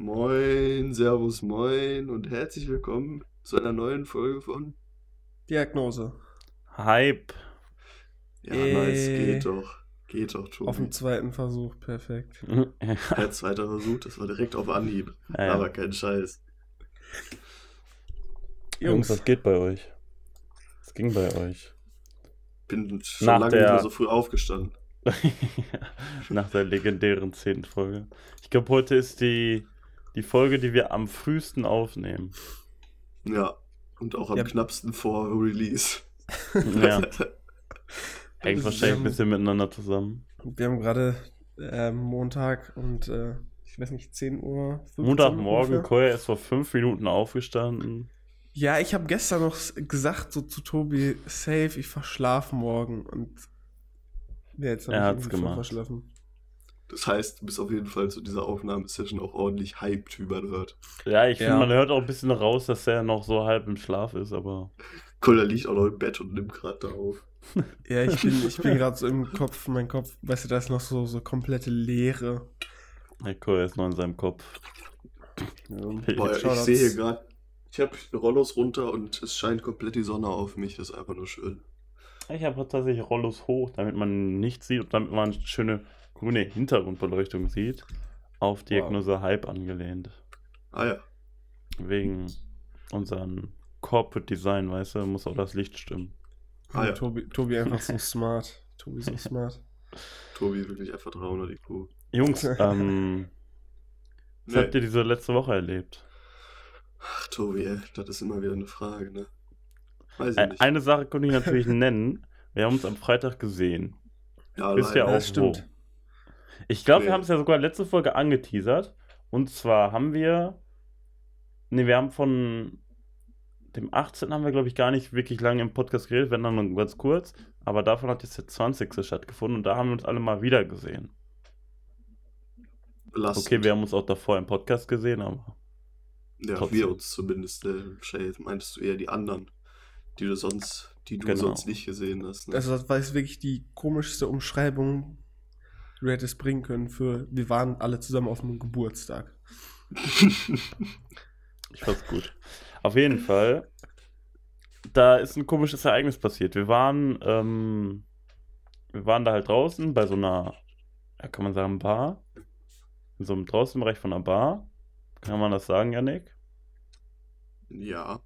Moin, Servus, moin und herzlich willkommen zu einer neuen Folge von Diagnose. Hype. Ja, Äh. nice, geht doch. Geht doch, Auf Tobi. dem zweiten Versuch, perfekt. Der zweite Versuch, das war direkt auf Anhieb. Ja, ja. Aber kein Scheiß. Jungs, was geht bei euch? Was ging bei euch? Bin schon Nach lange der- nicht mehr so früh aufgestanden. Nach der legendären zehnten Folge. Ich glaube, heute ist die, die Folge, die wir am frühesten aufnehmen. Ja. Und auch am Ja. knappsten vor Release. Ja, hängt wahrscheinlich ein bisschen miteinander zusammen. Wir haben gerade ähm, Montag und äh, ich weiß nicht, 10 Uhr. 15 Montagmorgen. Koya ist vor fünf Minuten aufgestanden. Ja, ich habe gestern noch gesagt so zu Tobi, safe, ich verschlafe morgen und ja, jetzt hab Er ich hat's gemacht. verschlafen. Das heißt, du bist auf jeden Fall zu dieser Aufnahmesession auch ordentlich hyped, wie man hört. Ja, ich Ja. finde, man hört auch ein bisschen raus, dass er noch so halb im Schlaf ist, aber Kolla liegt auch noch im Bett und nimmt gerade da auf. Ja, ich bin, ich bin gerade so im Kopf, mein Kopf, weißt du, da ist noch so, so komplette Leere. der Koya ist noch in seinem Kopf. Boah, ich Shoutouts. sehe gerade, ich habe Rollos runter und es scheint komplett die Sonne auf mich. Das ist einfach nur schön. Ich habe tatsächlich Rollos hoch, damit man nichts sieht und damit man schöne grüne Hintergrundbeleuchtung sieht. Auf Diagnose Hype angelehnt. Ah ja. Wegen unserem Corporate Design, weißt du, muss auch das Licht stimmen. Ah ja. Tobi, Tobi einfach so smart. Tobi so smart. Tobi wirklich einfach 300 IQ. Jungs, ähm, was Nee. habt ihr diese letzte Woche erlebt? Ach, Tobi, ey, das ist immer wieder eine Frage, ne? Weiß ich nicht. Eine Sache konnte ich natürlich nennen. Wir haben uns am Freitag gesehen. ja, ihr leider. auch das stimmt. wo? Ich glaube, Nee. wir haben es ja sogar letzte Folge angeteasert. Und zwar haben wir. Ne, wir haben von dem 18. haben wir, glaube ich, gar nicht wirklich lange im Podcast geredet, wenn dann nur ganz kurz. Aber davon hat jetzt der 20. stattgefunden und da haben wir uns alle mal wieder gesehen. Belastend. Okay, wir haben uns auch davor im Podcast gesehen, aber. Ja, trotzdem. wir uns zumindest. Äh, wahrscheinlich meintest du eher die anderen, die du sonst, die du Genau. sonst nicht gesehen hast. Ne? Also das war jetzt wirklich die komischste Umschreibung, du hättest bringen können für wir waren alle zusammen auf einem Geburtstag. Ich fand's gut. Auf jeden Fall, da ist ein komisches Ereignis passiert. Wir waren, ähm, wir waren da halt draußen bei so einer, ja, kann man sagen, Bar. In so einem Draußenbereich von einer Bar. Kann man das sagen, Janik? ja.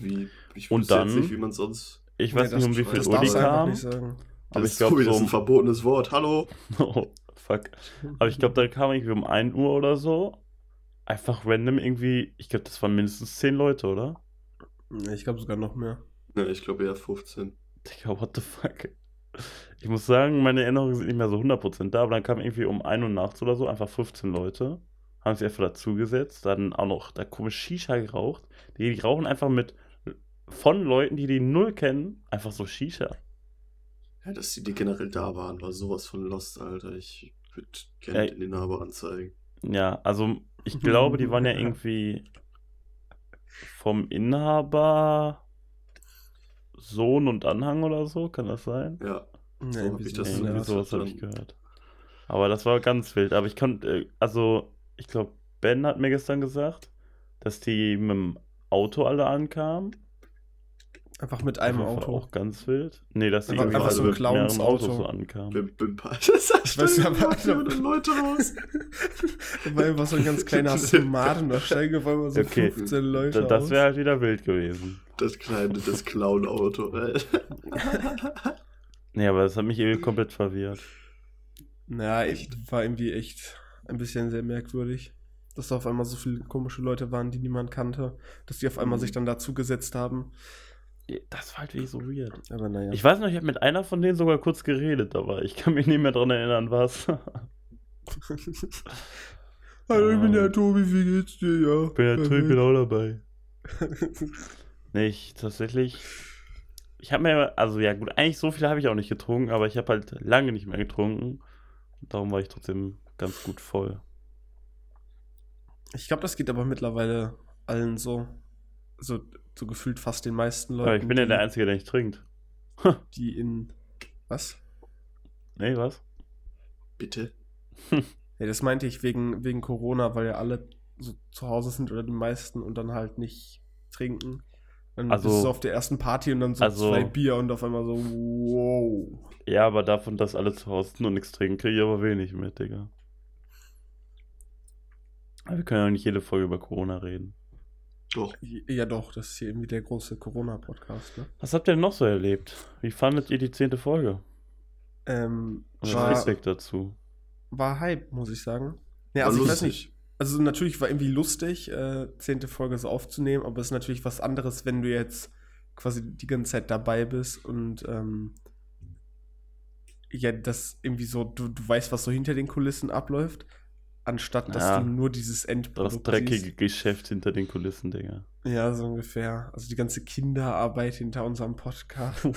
Wie, ich Und dann- nicht, wie man sonst. Ich weiß Nee, nicht, um wie viel Uhr die kam. Aber das ich ist glaube, Tobi, das ist so ein verbotenes Wort. Hallo. oh, fuck. Aber ich glaube, da kam irgendwie um 1 Uhr oder so. Einfach random irgendwie, ich glaube, das waren mindestens 10 Leute, oder? Ich glaube sogar noch mehr. Ja, ich glaube eher 15. Digga, what the fuck? Ich muss sagen, meine Erinnerungen sind nicht mehr so 100% da, aber dann kam irgendwie um 1 Uhr nachts oder so einfach 15 Leute, haben sich einfach dazugesetzt, dann auch noch da komisch Shisha geraucht. Die, die rauchen einfach mit von Leuten, die die null kennen, einfach so Shisha. Ja, dass die, die generell da waren, war sowas von Lost, Alter. Ich würde gerne den Inhaber anzeigen. Ja, also ich glaube, die waren ja irgendwie vom Inhaber Sohn und Anhang oder so, kann das sein? Ja, Nee, So hab ich das in in der Irgendwie Art. sowas habe ich gehört. Aber das war ganz wild. Aber ich konnte, äh, also, ich glaube, Ben hat mir gestern gesagt, dass die mit dem Auto alle ankamen. Einfach mit einem Das war Auto. Auch ganz wild. Nee, dass die Einfach- einfach so ein mit mehreren Clowns-Auto. Autos so ankamen. Bim, bim, pa- Das sagt weiß schon ja, immer aber- die Leute raus. Da war einfach so ein ganz kleiner Smart und da steigen auf einmal so Okay, 15 Leute Da, das aus. wäre halt wieder wild gewesen. Das kleine, das Clown-Auto. Nee, aber das hat mich irgendwie komplett verwirrt. Naja, ich war irgendwie echt ein bisschen sehr merkwürdig. Dass da auf einmal so viele komische Leute waren, die niemand kannte. Dass die auf einmal Mhm. sich dann dazugesetzt haben. Das war halt wirklich so weird. Aber naja. Ich weiß noch, ich habe mit einer von denen sogar kurz geredet, aber ich kann mich nicht mehr dran erinnern, was. Hallo, ich bin der Tobi, wie geht's dir? Ja. Ich bin ich bin auch dabei. Nee, ich tatsächlich. Ich habe mir, also ja gut, eigentlich so viel habe ich auch nicht getrunken, aber ich habe halt lange nicht mehr getrunken. Und darum war ich trotzdem ganz gut voll. Ich glaube, das geht aber mittlerweile allen so. So, so gefühlt fast den meisten Leuten. Aber ich bin ja der Einzige, der nicht trinkt. Die in. Was? Nee, was? Bitte? Ja, das meinte ich wegen, wegen Corona, weil ja alle so zu Hause sind oder die meisten und dann halt nicht trinken. Dann Also- bist du auf der ersten Party und dann so also- zwei Bier und auf einmal so, wow. Ja, aber davon, dass alle zu Hause sind und nichts trinken, kriege ich aber wenig mit, Digga. Aber wir können ja nicht jede Folge über Corona reden. Doch. Ja doch, das ist hier irgendwie der große Corona-Podcast, ne? Was habt ihr denn noch so erlebt? Wie fandet ihr die zehnte Folge? Ähm, Und war, Feedback dazu? war Hype, muss ich sagen. Ja, also ich weiß lustig. nicht. Also natürlich war irgendwie lustig, äh, zehnte Folge so aufzunehmen, aber es ist natürlich was anderes, wenn du jetzt quasi die ganze Zeit dabei bist und ähm, ja, das irgendwie so, du, du weißt, was so hinter den Kulissen abläuft, anstatt dass Ja. du nur dieses Endprodukt Das dreckige siehst. Geschäft hinter den Kulissen, Digga. Ja, so ungefähr. Also die ganze Kinderarbeit hinter unserem Podcast.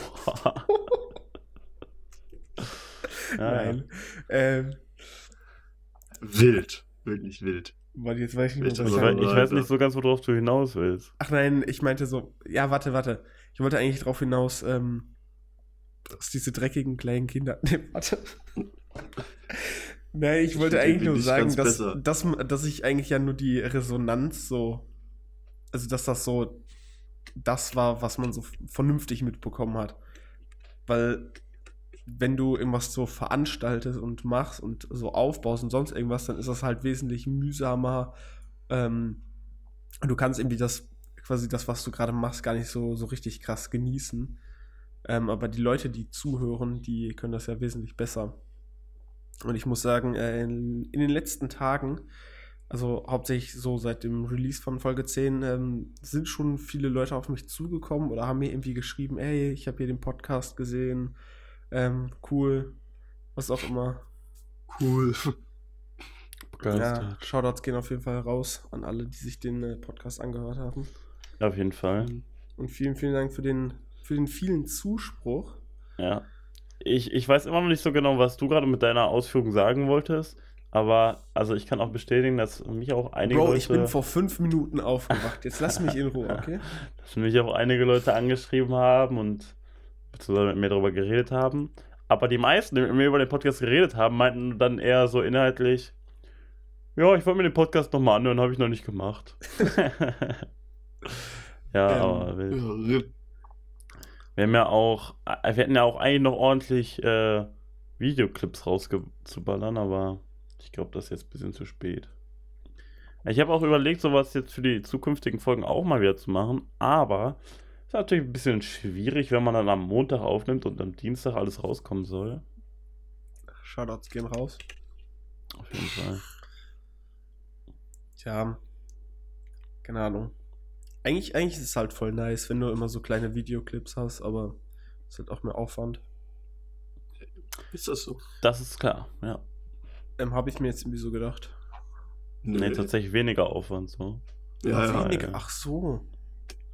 Ja, Nein. Ähm, Wild. Wild, nicht wild. warte, jetzt weiß ich nicht, Ich was Ich, sagen ich weiß nicht so ganz, worauf du hinaus willst. Ach nein, ich meinte so, ja, warte, warte. Ich wollte eigentlich darauf hinaus, ähm, dass diese dreckigen kleinen Kinder. Nee, warte. Nein, ich wollte eigentlich nur sagen, dass, dass, dass ich eigentlich ja nur die Resonanz so, also dass das so das war, was man so vernünftig mitbekommen hat. Weil wenn du irgendwas so veranstaltest und machst und so aufbaust und sonst irgendwas, dann ist das halt wesentlich mühsamer. Ähm, und du kannst irgendwie das, quasi das, was du gerade machst, gar nicht so, so richtig krass genießen. Ähm, aber die Leute, die zuhören, die können das ja wesentlich besser. Und ich muss sagen, äh, in, in den letzten Tagen, also hauptsächlich so seit dem Release von Folge 10, ähm, sind schon viele Leute auf mich zugekommen oder haben mir irgendwie geschrieben, ey, ich habe hier den Podcast gesehen, ähm, cool, was auch immer. Cool. Ja. Shoutouts gehen auf jeden Fall raus an alle, die sich den äh, Podcast angehört haben. Auf jeden Fall. Und vielen, vielen Dank für den, für den vielen Zuspruch. Ja. Ich, ich weiß immer noch nicht so genau, was du gerade mit deiner Ausführung sagen wolltest. Aber also ich kann auch bestätigen, dass mich auch einige Bro, Leute, ich bin vor fünf Minuten aufgewacht. Jetzt lass mich in Ruhe, okay? dass mich auch einige Leute angeschrieben haben und beziehungsweise mit mir darüber geredet haben. Aber die meisten, die mit mir über den Podcast geredet haben, meinten dann eher so inhaltlich, ja, ich wollte mir den Podcast nochmal anhören, habe ich noch nicht gemacht. ja, Ähm, aber wild. Wir haben ja auch, äh, wir hätten ja auch eigentlich noch ordentlich äh, Videoclips rauszuballern, aber ich glaube, das ist jetzt ein bisschen zu spät. Ich habe auch überlegt, sowas jetzt für die zukünftigen Folgen auch mal wieder zu machen, aber es ist natürlich ein bisschen schwierig, wenn man dann am Montag aufnimmt und am Dienstag alles rauskommen soll. Shoutouts gehen raus. Auf jeden Fall. Tja, keine Ahnung. Eigentlich, eigentlich ist es halt voll nice, wenn du immer so kleine Videoclips hast, aber es ist halt auch mehr Aufwand. Ist das so? Das ist klar, ja. Ähm, Habe ich mir jetzt irgendwie so gedacht. Nee, tatsächlich weniger Aufwand so. Ja, ja. Wenig, ja. Ach so.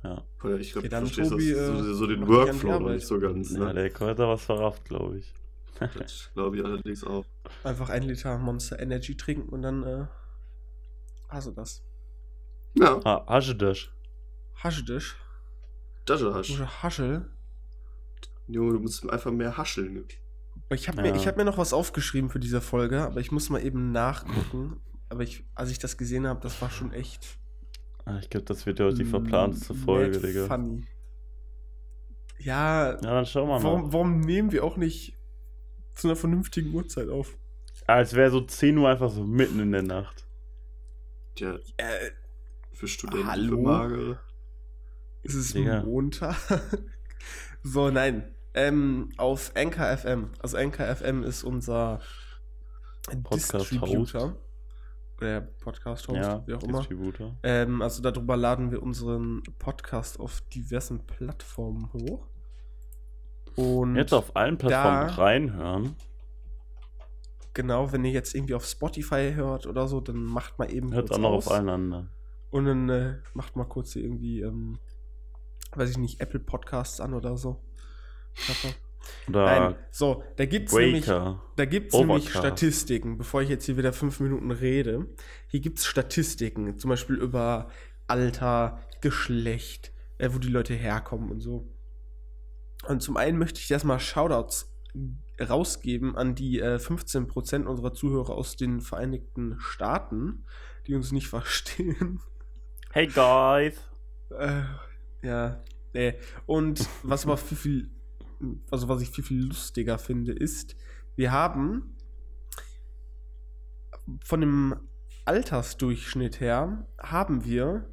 Ja. Ich glaube, Okay, du verstehst Tobi, das, so, äh, so den Workflow noch nicht so ganz. ja Ne? der hat da was verrafft, glaube ich. Das glaube ich allerdings auch. Einfach ein Liter Monster Energy trinken und dann äh, hast du das. Ja, ah, Haschedash. Haschdisch. das ist Hasch. Oder Haschel. Junge, du musst einfach mehr hascheln. Ich habe Ja. mir, ich hab mir noch was aufgeschrieben für diese Folge, aber ich muss mal eben nachgucken. Aber ich, als ich das gesehen habe, das war schon echt. Ah, Ich glaube, das wird ja die verplanteste Folge, Digga. Funny. Ja, Ja, dann schauen wir mal. warum, warum nehmen wir auch nicht zu einer vernünftigen Uhrzeit auf? Als wäre so 10 Uhr einfach so mitten in der Nacht. Tja, Äh, für Studenten, Hallo? für Magere. Ist es Digga. Montag? so, nein. Ähm, auf Anchor FM. Also Anchor FM ist unser Podcast-Host. Oder Podcast-Host, Ja, wie auch immer. Distributor. Ähm, also darüber laden wir unseren Podcast auf diversen Plattformen hoch. Und Jetzt auf allen Plattformen da- reinhören. genau, wenn ihr jetzt irgendwie auf Spotify hört oder so, dann macht mal eben Hört auch noch aus. auf allen anderen. Und dann äh, macht mal kurz hier irgendwie, ähm, weiß ich nicht, Apple Podcasts an oder so. Oder Nein, so, da gibt's nämlich, Breaker. da gibt's nämlich. Statistiken, bevor ich jetzt hier wieder fünf Minuten rede. Hier gibt's Statistiken, zum Beispiel über Alter, Geschlecht, äh, wo die Leute herkommen und so. Und zum einen möchte ich erstmal Shoutouts rausgeben an die äh, 15% unserer Zuhörer aus den Vereinigten Staaten. die uns nicht verstehen. Hey guys. Äh, ja, nee. Und was aber viel, viel, also was ich viel, viel lustiger finde, ist, wir haben von dem Altersdurchschnitt her, haben wir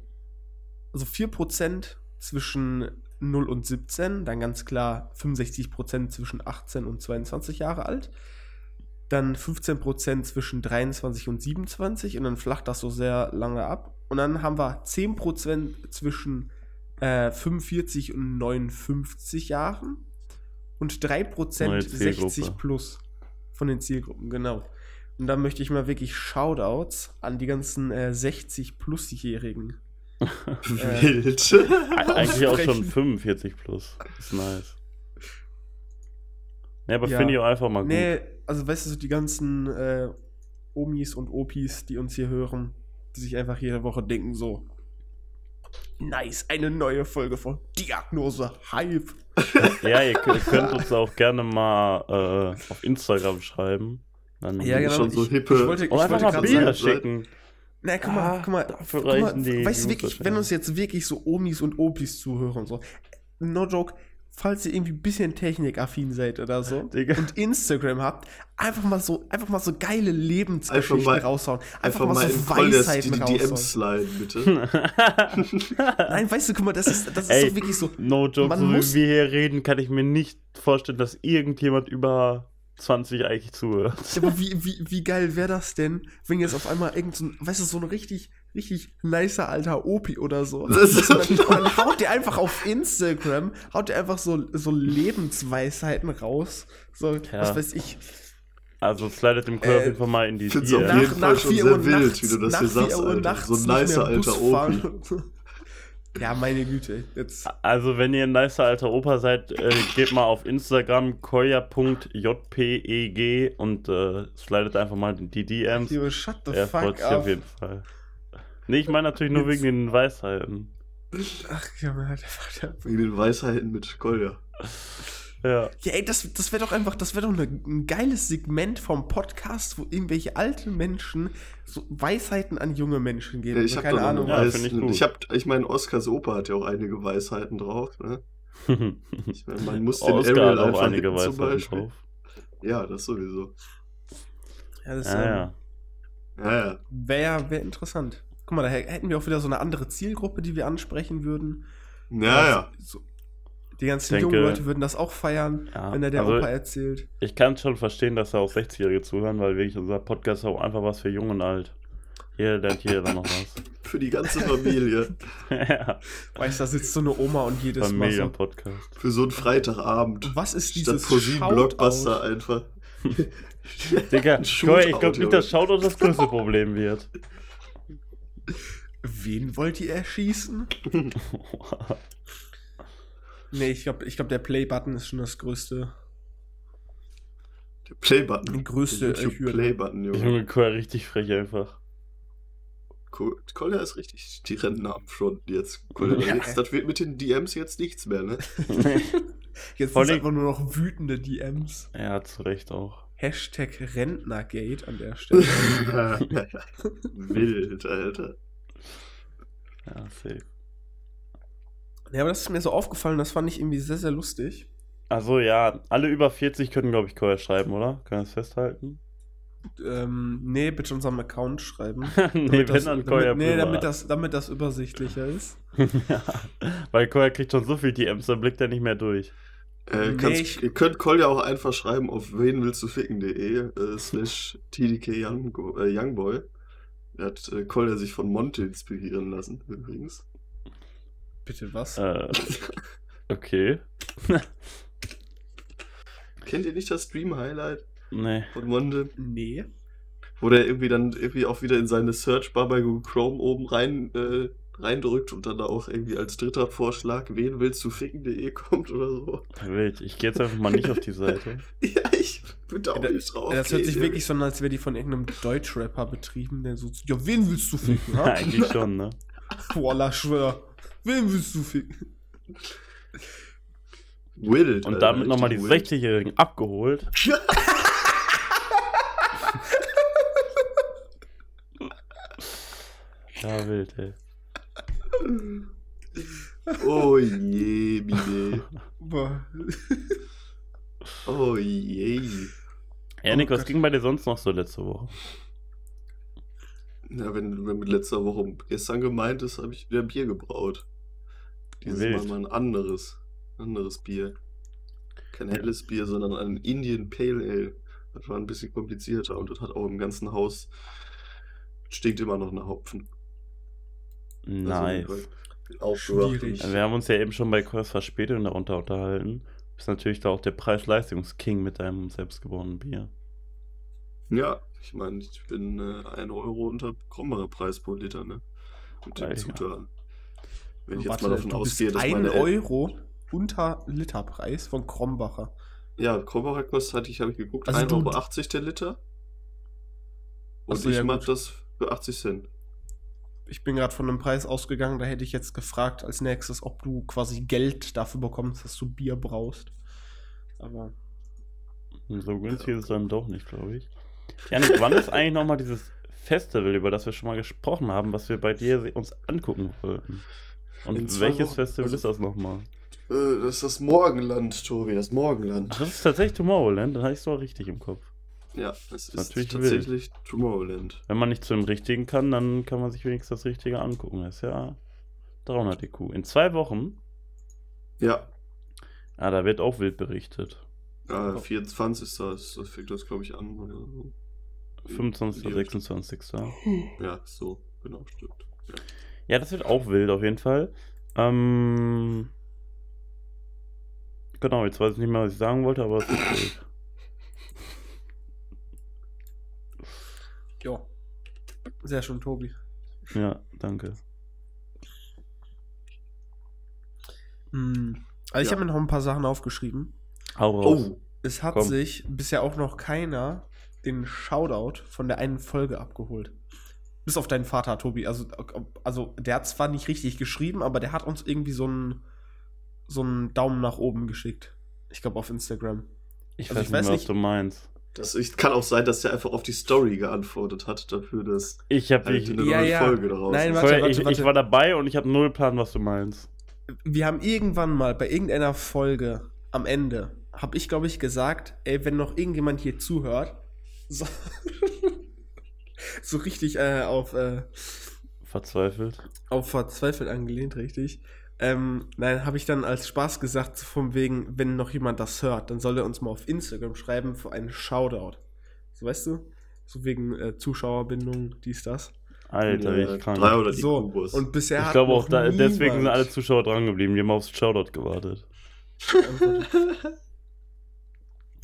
also 4% zwischen 0 und 17, dann ganz klar 65% zwischen 18 und 22 Jahre alt, dann 15% zwischen 23 und 27 und dann flacht das so sehr lange ab. Und dann haben wir 10% zwischen äh, 45 und 59 Jahren und 3% Neue 60 Zielgruppe. plus von den Zielgruppen, genau. Und da möchte ich mal wirklich Shoutouts an die ganzen äh, 60-Plus-Jährigen. Äh, Wild. Eigentlich auch schon Aussprechen. 45 plus. Ist nice. Ja, aber Ja. finde ich auch einfach mal gut. Nee, also weißt du, so die ganzen äh, Omis und Opis, die uns hier hören, die sich einfach jede Woche denken so, nice, eine neue Folge von Diagnose Hype. Ja, ihr könnt, uns auch gerne mal äh, auf Instagram schreiben. Dann Ja, genau. Schon so ich, hippe- Ich wollte, ich Oder einfach wollte mal gerade Bilder sagen, schicken. na, guck mal, Ah, guck mal, dafür guck mal reichen die weißt du wirklich, wenn uns jetzt wirklich so Omis und Opis zuhören und so, no joke, falls ihr irgendwie ein bisschen technikaffin seid oder so Digga. und Instagram habt, einfach mal so, einfach mal so geile Lebensgeschichten Einfach mal- raushauen. Einfach, Einfach mal, mal so in Weisheiten die raushauen. DMs sliden, bitte. Nein, weißt du, guck mal, das ist, das ist Ey, doch wirklich so. No joke, Man so muss- wie wir hier reden, kann ich mir nicht vorstellen, dass irgendjemand über 20 eigentlich zuhört. Ja, aber wie, wie, wie geil wäre das denn, wenn jetzt auf einmal irgend so ein, weißt du, so ein richtig, richtig nicer alter Opi oder so. Das ist- Und dann, und dann haut der einfach auf Instagram, haut der einfach so, so Lebensweisheiten raus. So, Ja. was weiß ich. Also slidet dem Chor Äh, Fall mal in die find's auf jeden Fall schon vier sehr Uhr wild, nachts- wie du das nach hier vier sagst, Uhr Alter. nachts So ein nicer alter Opi. Ja, meine Güte. Jetzt. Also, wenn ihr ein nicer alter Opa seid, äh, geht mal auf Instagram koya.jpeg und äh, slidet einfach mal in die DMs. Liebe, shut the Er freut fuck sich auf jeden Fall. Nee, ich meine natürlich nur Jetzt- wegen den Weisheiten. Ach. Wegen den Weisheiten mit Kolja. Ja. Ja, ey, das, das wäre doch einfach, das wäre doch eine, ein geiles Segment vom Podcast, wo irgendwelche alten Menschen so Weisheiten an junge Menschen geben. Ja, ich habe keine Ahnung. Ja, ich gut. ich hab, ich meine, Oskars Opa hat ja auch einige Weisheiten drauf, ne? Ich meine, man muss den Oscar auch einige hitten Weisheiten Beispiel. drauf. Ja, das sowieso. Ja, das Ja, ähm, ja. Ja, ja. wäre wär interessant. Guck mal, da hä- hätten wir auch wieder so eine andere Zielgruppe, die wir ansprechen würden. Ja, ja. So, die ganzen denke- jungen Leute würden das auch feiern, Ja, wenn da der also- Opa erzählt. Ich kann schon verstehen, dass da auch 60-Jährige zuhören, weil wirklich unser Podcast ist auch einfach was für jung und alt. Hier lernt jeder noch was. Für die ganze Familie. ja, Weißt du, da sitzt so eine Oma und jedes Mal so. Familienpodcast. Für so einen Freitagabend. Was ist Statt dieses Shoutout? Blockbuster einfach. Digga, ich glaube nicht, dass Shoutout das größte Problem wird. Wen wollt ihr erschießen? Nee, ich glaube, ich glaub, der Play-Button ist schon das größte. Der Playbutton. Die größte. Playbutton, Junge. Junge, richtig frech einfach. Kolja ist richtig. Die rennen am Front jetzt. Kolja, Ja. jetzt. Das wird mit den DMs jetzt nichts mehr, ne? Jetzt Vor sind allem- einfach nur noch wütende DMs. ja, zu Recht auch. Hashtag Rentnergate an der Stelle. Wild, Alter. Ja, safe. ja, aber das ist mir so aufgefallen, das fand ich irgendwie sehr, sehr lustig. Also ja, alle über 40 können, glaube ich, Chor schreiben, oder? Können wir das festhalten? Ähm, nee, bitte unserem Account schreiben. nee, Damit wenn das, dann Chor damit, nee, damit das, damit das übersichtlicher ist. ja, weil Chor kriegt schon so viel DMs, dann blickt er nicht mehr durch. Äh, Nee, kannst, ich- ihr könnt Kolja auch einfach schreiben auf wen willst du ficken.de äh, slash TDK Youngbo- äh, Youngboy. Da hat äh, Kolja sich von Monte inspirieren lassen, übrigens. Bitte was? Äh, okay. Kennt ihr nicht das Stream-Highlight Nee. von Monte? Nee. Wo der irgendwie dann irgendwie auch wieder in seine Searchbar bei Google Chrome oben rein äh, reindrückt und dann da auch irgendwie als dritter Vorschlag, wen willst du ficken.de kommt oder so. Wild. Ich gehe jetzt einfach mal nicht auf die Seite. Ja, ich bin da auch Ja, nicht drauf. das hört sich wirklich so an, als wäre die von irgendeinem Deutschrapper betrieben, der so, ja, wen willst du ficken? Ja, eigentlich schon, ne? Voila, schwör. Wen willst du ficken? Wild. Und Alter, damit nochmal die richtig wild. 60-Jährigen abgeholt. Ja, wild, ey. Oh je, Mine. Boah. Oh je. Ja, Nick, Oh was ging bei dir sonst noch so letzte Woche? Na, wenn, wenn mit letzter Woche gestern gemeint ist, habe ich wieder Bier gebraut. Dieses Wild. Mal mal ein anderes. Anderes Bier. Kein helles Bier, sondern ein Indian Pale Ale. Das war ein bisschen komplizierter und das hat auch im ganzen Haus. Stinkt immer noch nach Hopfen. Nice. Also, aufgewacht Schwierig. Wir haben uns ja eben schon bei Kurs verspätet und darunter unterhalten. Du bist natürlich da auch der Preis-Leistungs-King mit deinem selbstgeborenen Bier. Ja, ich meine, ich bin äh, 1 Euro unter Krombacher Preis pro Liter, ne? Mit den Alter. Zutaten. Wenn ich jetzt Warte, mal davon ausgehe, dass ein meine El- Euro unter Literpreis von Krombacher. Ja, Krombacher kostet, hatte ich, habe ich geguckt, Also 1,80 du- Euro der Liter. Und Ach so, ich ja, mach gut. das für 80 Cent. Ich bin gerade von einem Preis ausgegangen, da hätte ich jetzt gefragt als nächstes, ob du quasi Geld dafür bekommst, dass du Bier brauchst. Aber Und so günstig ist es dann doch nicht, glaube ich. Janik, wann ist eigentlich nochmal dieses Festival, über das wir schon mal gesprochen haben, was wir bei dir uns angucken wollten? Und welches Wochen. Festival Also- ist das nochmal? Äh, das ist das Morgenland, Tobi, das Morgenland. Ach, das ist tatsächlich Tomorrowland, dann hatte ich es doch richtig im Kopf. Ja, es ist Natürlich tatsächlich Tomorrowland. Wenn man nicht zu dem Richtigen kann, dann kann man sich wenigstens das Richtige angucken. Das ist ja 300 IQ. In zwei Wochen, Ja, ah, da wird auch wild berichtet. äh, 24. Das, das fängt das, glaube ich, an. Oder so. 25. Ja. 26. Ja, so, genau, stimmt. Ja. Ja, das wird auch wild auf jeden Fall. Ähm, genau, jetzt weiß ich nicht mehr, was ich sagen wollte, aber es wird wild. Ja. Sehr schön, Tobi. Ja, danke. Hm. Also ich Ja. habe mir noch ein paar Sachen aufgeschrieben. Hau raus. Oh, Es hat Komm. sich bisher auch noch keiner den Shoutout von der einen Folge abgeholt. Bis auf deinen Vater, Tobi. Also, also der hat zwar nicht richtig geschrieben, aber der hat uns irgendwie so einen so einen Daumen nach oben geschickt. Ich glaube auf Instagram. Ich also weiß ich nicht weiß was nicht- du meinst. Das ich, kann auch sein, dass der einfach auf die Story geantwortet hat, dafür, dass Ich habe halt ich, eine Ja, neue ja. Folge daraus Nein, warte, vorher, warte, ich, ich warte. war dabei und ich habe null Plan, was du meinst. Wir haben irgendwann mal bei irgendeiner Folge am Ende, habe ich glaube ich gesagt, ey, wenn noch irgendjemand hier zuhört, so, so richtig äh, auf, äh, Verzweifelt. auf verzweifelt angelehnt, richtig. Ähm, nein, habe ich dann als Spaß gesagt, so von wegen, wenn noch jemand das hört, dann soll er uns mal auf Instagram schreiben für einen Shoutout. So weißt du? So wegen äh, Zuschauerbindung, dies, das. Alter, Ja, ich kann. drei oder die So, Kubus. und bisher Ich hat glaube auch, da, deswegen sind alle Zuschauer dran geblieben. Die haben aufs Shoutout gewartet.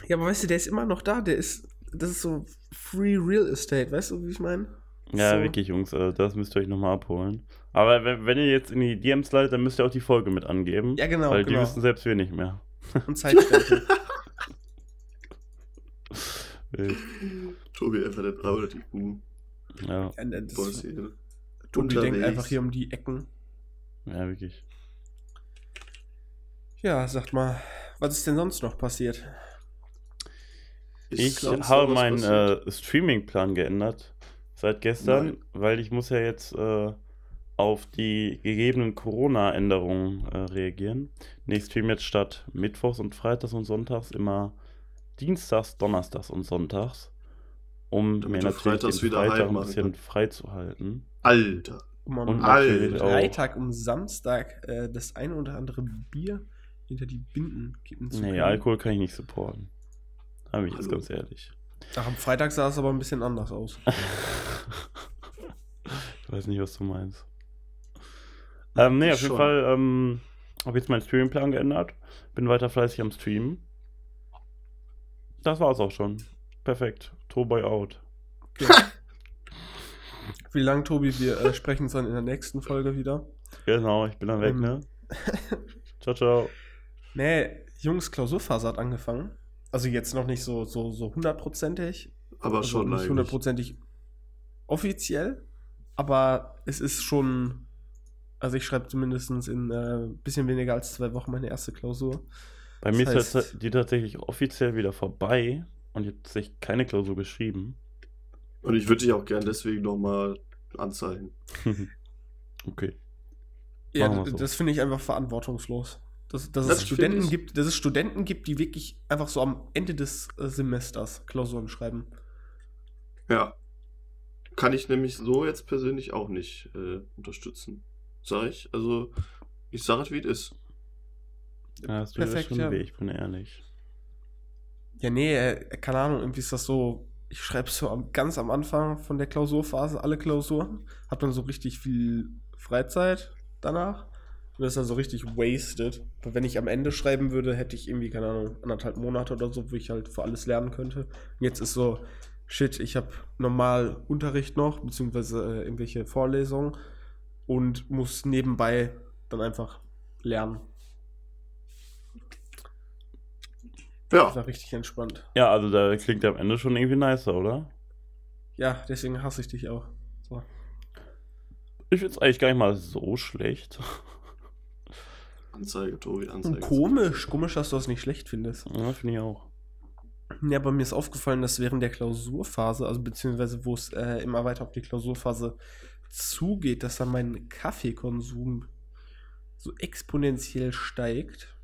Ja, aber weißt du, der ist immer noch da. Der ist, das ist so Free Real Estate, weißt du, wie ich meine? Ja, So. wirklich, Jungs, äh, das müsst ihr euch nochmal abholen. Aber wenn, wenn ihr jetzt in die DMs leitet, dann müsst ihr auch die Folge mit angeben. Ja, genau, Weil die genau. wissen selbst wir nicht mehr. Und Zeitstempel. Tobi einfach der 3 oder die Kuh. Ja, das die denkt einfach hier um die Ecken. ja, wirklich. Ja, sagt mal, was ist denn sonst noch passiert? Ich sonst habe meinen äh, Streaming-Plan geändert seit gestern, Nein. weil ich muss ja jetzt äh, auf die gegebenen Corona-Änderungen äh, reagieren. Ich stream jetzt statt Mittwochs und Freitags und Sonntags immer Dienstags, Donnerstags und Sonntags, um Damit mir natürlich freitags den wieder Freitag ein bisschen frei zu halten. Alter. Um am Und Alter. Freitag und Samstag äh, das eine oder andere Bier hinter die Binden kippen zu Nee, können. Alkohol kann ich nicht supporten. Da bin ich jetzt Hallo. ganz ehrlich. Ach, am Freitag sah es aber ein bisschen anders aus. ich weiß nicht, was du meinst. Ähm, nee, auf jeden Schon. Fall ähm, habe jetzt meinen Streamingplan geändert. Bin weiter fleißig am Streamen. Das war's auch schon. Perfekt. Toboy out. Wie lang, Tobi? Wir äh, sprechen uns dann in der nächsten Folge wieder. Genau, ich bin dann weg, Ähm. ne? Ciao, ciao. Nee, Jungs, Klausurphase hat angefangen. Also jetzt noch nicht so, so, so hundertprozentig. Aber also schon nicht hundertprozentig offiziell. Aber es ist schon. Also ich schreibe zumindest in ein äh, bisschen weniger als zwei Wochen meine erste Klausur. Bei mir Das ist heißt- das- die tatsächlich offiziell wieder vorbei und ich habe tatsächlich keine Klausur geschrieben. Und ich würde dich auch gern deswegen nochmal anzeigen. okay. Ja, so. das finde ich einfach verantwortungslos. Dass, dass Das es Studenten ich- gibt, dass es Studenten gibt, die wirklich einfach so am Ende des äh, Semesters Klausuren schreiben. Ja. Kann ich nämlich so jetzt persönlich auch nicht äh, unterstützen. Sag ich. Also, ich sage es, wie es ist. Ja, hast du Perfekt, schon ja. weh, ich bin ehrlich. Ja, nee, äh, keine Ahnung, irgendwie ist das so. Ich schreibe so am, ganz am Anfang von der Klausurphase alle Klausuren, hab dann so richtig viel Freizeit danach und das ist dann so richtig wasted. Weil wenn ich am Ende schreiben würde, hätte ich irgendwie, keine Ahnung, anderthalb Monate oder so, wo ich halt für alles lernen könnte. Und jetzt ist so, shit, ich habe normal Unterricht noch, beziehungsweise äh, irgendwelche Vorlesungen und muss nebenbei dann einfach lernen. Ja. Das war richtig entspannt. Ja, also da klingt der am Ende schon irgendwie nicer, oder? Ja, deswegen hasse ich dich auch. So. Ich finde es eigentlich gar nicht mal so schlecht. Anzeige, Tobi, Anzeige. Komisch, komisch, dass du das nicht schlecht findest. Ja, finde ich auch. Ja, aber mir ist aufgefallen, dass während der Klausurphase, also beziehungsweise wo es äh, immer weiter auf die Klausurphase zugeht, dass dann mein Kaffeekonsum so exponentiell steigt.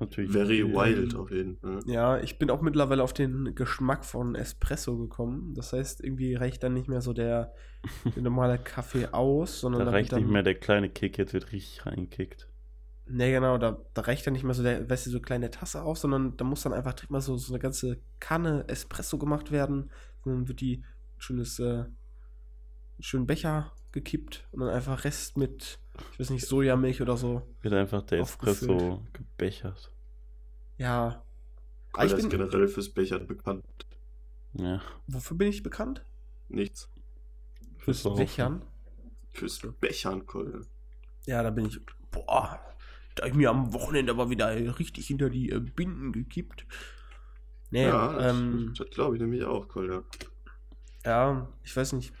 Natürlich. Very Ähm, wild auf jeden Fall. Ja, ich bin auch mittlerweile auf den Geschmack von Espresso gekommen. Das heißt, irgendwie reicht dann nicht mehr so der, der normale Kaffee aus, sondern Da da reicht dann, nicht mehr der kleine Kick, jetzt wird richtig reingekickt. Nee, genau, da, da reicht dann nicht mehr so der, weißt du, so kleine Tasse auf, sondern da muss dann einfach direkt mal so, so eine ganze Kanne Espresso gemacht werden. Und dann wird die ein schönes, äh, einen schönen Becher gekippt und dann einfach Rest mit, ich weiß nicht, Sojamilch oder so. Wird einfach der Aufgefüllt. Espresso gebechert. Ja. Aber Alter ich ist bin, generell fürs Bechern bekannt. Ja. wofür bin ich bekannt? Nichts. Fürs. Bechern. Fürs Bechern, Kolde. Ja, da bin ich, boah, da ich mir am Wochenende aber wieder richtig hinter die äh, Binden gekippt. Nee, Ja, das, ähm, das glaube ich nämlich auch, Kolde. ja, ich weiß nicht.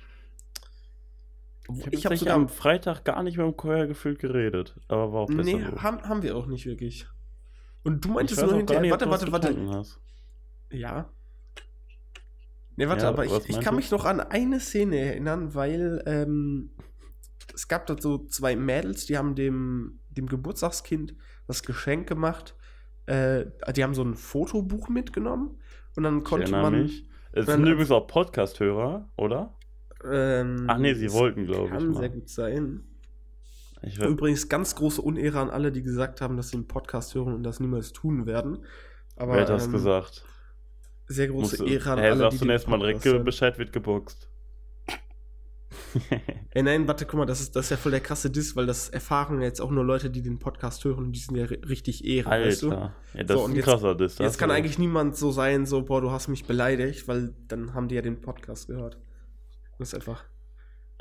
Ich habe hab sogar am Freitag gar nicht mit dem Chor gefühlt geredet. Aber war auch besser Nee, so. haben, haben wir auch nicht wirklich. Und du meintest nur hinterher, nicht, ob warte, warte, warte. hast. Ja. Nee, warte, Ja, aber ich, ich kann du? mich noch an eine Szene erinnern, weil ähm, es gab da so zwei Mädels, die haben dem, dem Geburtstagskind das Geschenk gemacht. Äh, die haben so ein Fotobuch mitgenommen und dann konnte man. mich. Es sind übrigens auch Podcast-Hörer, oder? Ähm, Ach nee, sie wollten, glaube ich. Kann mal. sehr gut sein. Übrigens ganz große Unehre an alle, die gesagt haben, dass sie einen Podcast hören und das niemals tun werden. Aber wer hat das ähm, gesagt? sehr große Musst du- Ehre an Hä, alle, sagst die du den erst mal Podcast direkt hören. Bescheid wird geboxt. Ey, nein, warte, guck mal, das ist, das ist ja voll der krasse Diss, weil das erfahren jetzt auch nur Leute, die den Podcast hören und die sind ja ri- richtig Ehre, weißt du? Alter. Ja, das So, ist ein jetzt- krasser Diss. Jetzt kann eigentlich niemand so sein, so, boah, du hast mich beleidigt, weil dann haben die ja den Podcast gehört. Das ist einfach.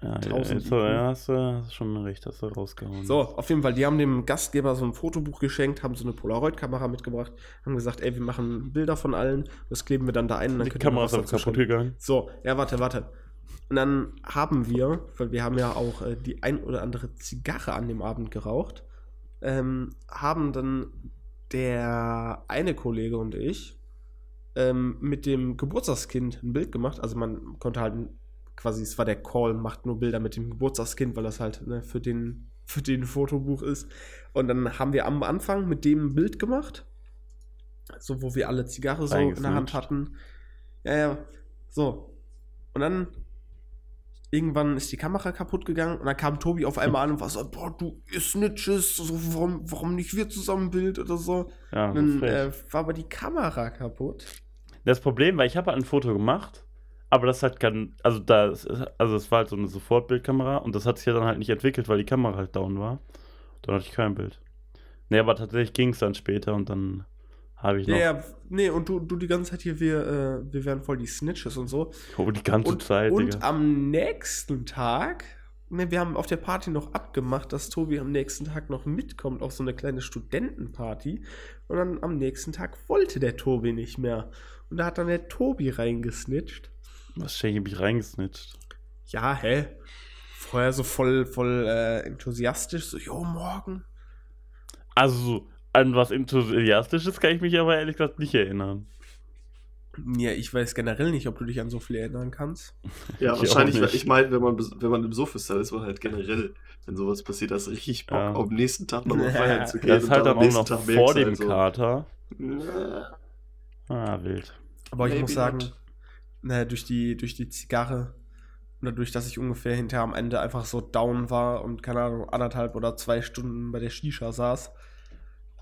Ja, ja, 1000 jetzt, ja, hast, du, hast schon recht, hast du rausgehauen. So, auf jeden Fall, die haben dem Gastgeber so ein Fotobuch geschenkt, haben so eine Polaroid-Kamera mitgebracht, haben gesagt, ey, wir machen Bilder von allen, das kleben wir dann da ein und dann Die Kamera ist kaputt schreiben. gegangen. So, ja, warte, warte. Und dann haben wir, weil wir haben ja auch äh, die ein oder andere Zigarre an dem Abend geraucht, ähm, haben dann der eine Kollege und ich ähm, mit dem Geburtstagskind ein Bild gemacht. Also man konnte halt quasi, es war der Call, macht nur Bilder mit dem Geburtstagskind, weil das halt ne, für den für den Fotobuch ist. Und dann haben wir am Anfang mit dem ein Bild gemacht. So, wo wir alle Zigarre so in der Hand hatten. Ja, ja. So. Und dann irgendwann ist die Kamera kaputt gegangen und dann kam Tobi auf einmal an und war so, boah, du Snitches, so, warum, warum nicht wir zusammen ein Bild oder so. Ja, dann äh, war aber die Kamera kaputt. Das Problem war, ich habe halt ein Foto gemacht, aber das hat kein, also da, also es war halt so eine Sofortbildkamera und das hat sich ja dann halt nicht entwickelt, weil die Kamera halt down war. Dann hatte ich kein Bild. Nee, aber tatsächlich ging es dann später und dann habe ich Ja, noch, ja, nee, und du, du die ganze Zeit hier, wir, äh, wir wären voll die Snitches und so. oh, die ganze Und, Zeit, und Digga. am nächsten Tag, ne, wir haben auf der Party noch abgemacht, dass Tobi am nächsten Tag noch mitkommt auf so eine kleine Studentenparty. Und dann am nächsten Tag wollte der Tobi nicht mehr. Und da hat dann der Tobi reingesnitcht. Was schenke ich mich reingesnitcht? Ja, hä? Vorher so voll, voll äh, enthusiastisch, so, jo, morgen. Also, an was Enthusiastisches kann ich mich aber ehrlich gesagt nicht erinnern. Ja, ich weiß generell nicht, ob du dich an so viel erinnern kannst. Ja, Ich wahrscheinlich, ich meine, wenn man, wenn man im Sofistal ist, man halt generell, wenn sowas passiert, hast du richtig Bock, Ja. am nächsten Tag nochmal Ja. feiern zu gehen. Das ist halt und dann am auch nächsten noch Tag vor dem halt so, Kater. na, Ah, wild. Aber ich Maybe muss sagen, not. Naja, durch die, durch die Zigarre und dadurch, dass ich ungefähr hinterher am Ende einfach so down war und keine Ahnung, anderthalb oder zwei Stunden bei der Shisha saß,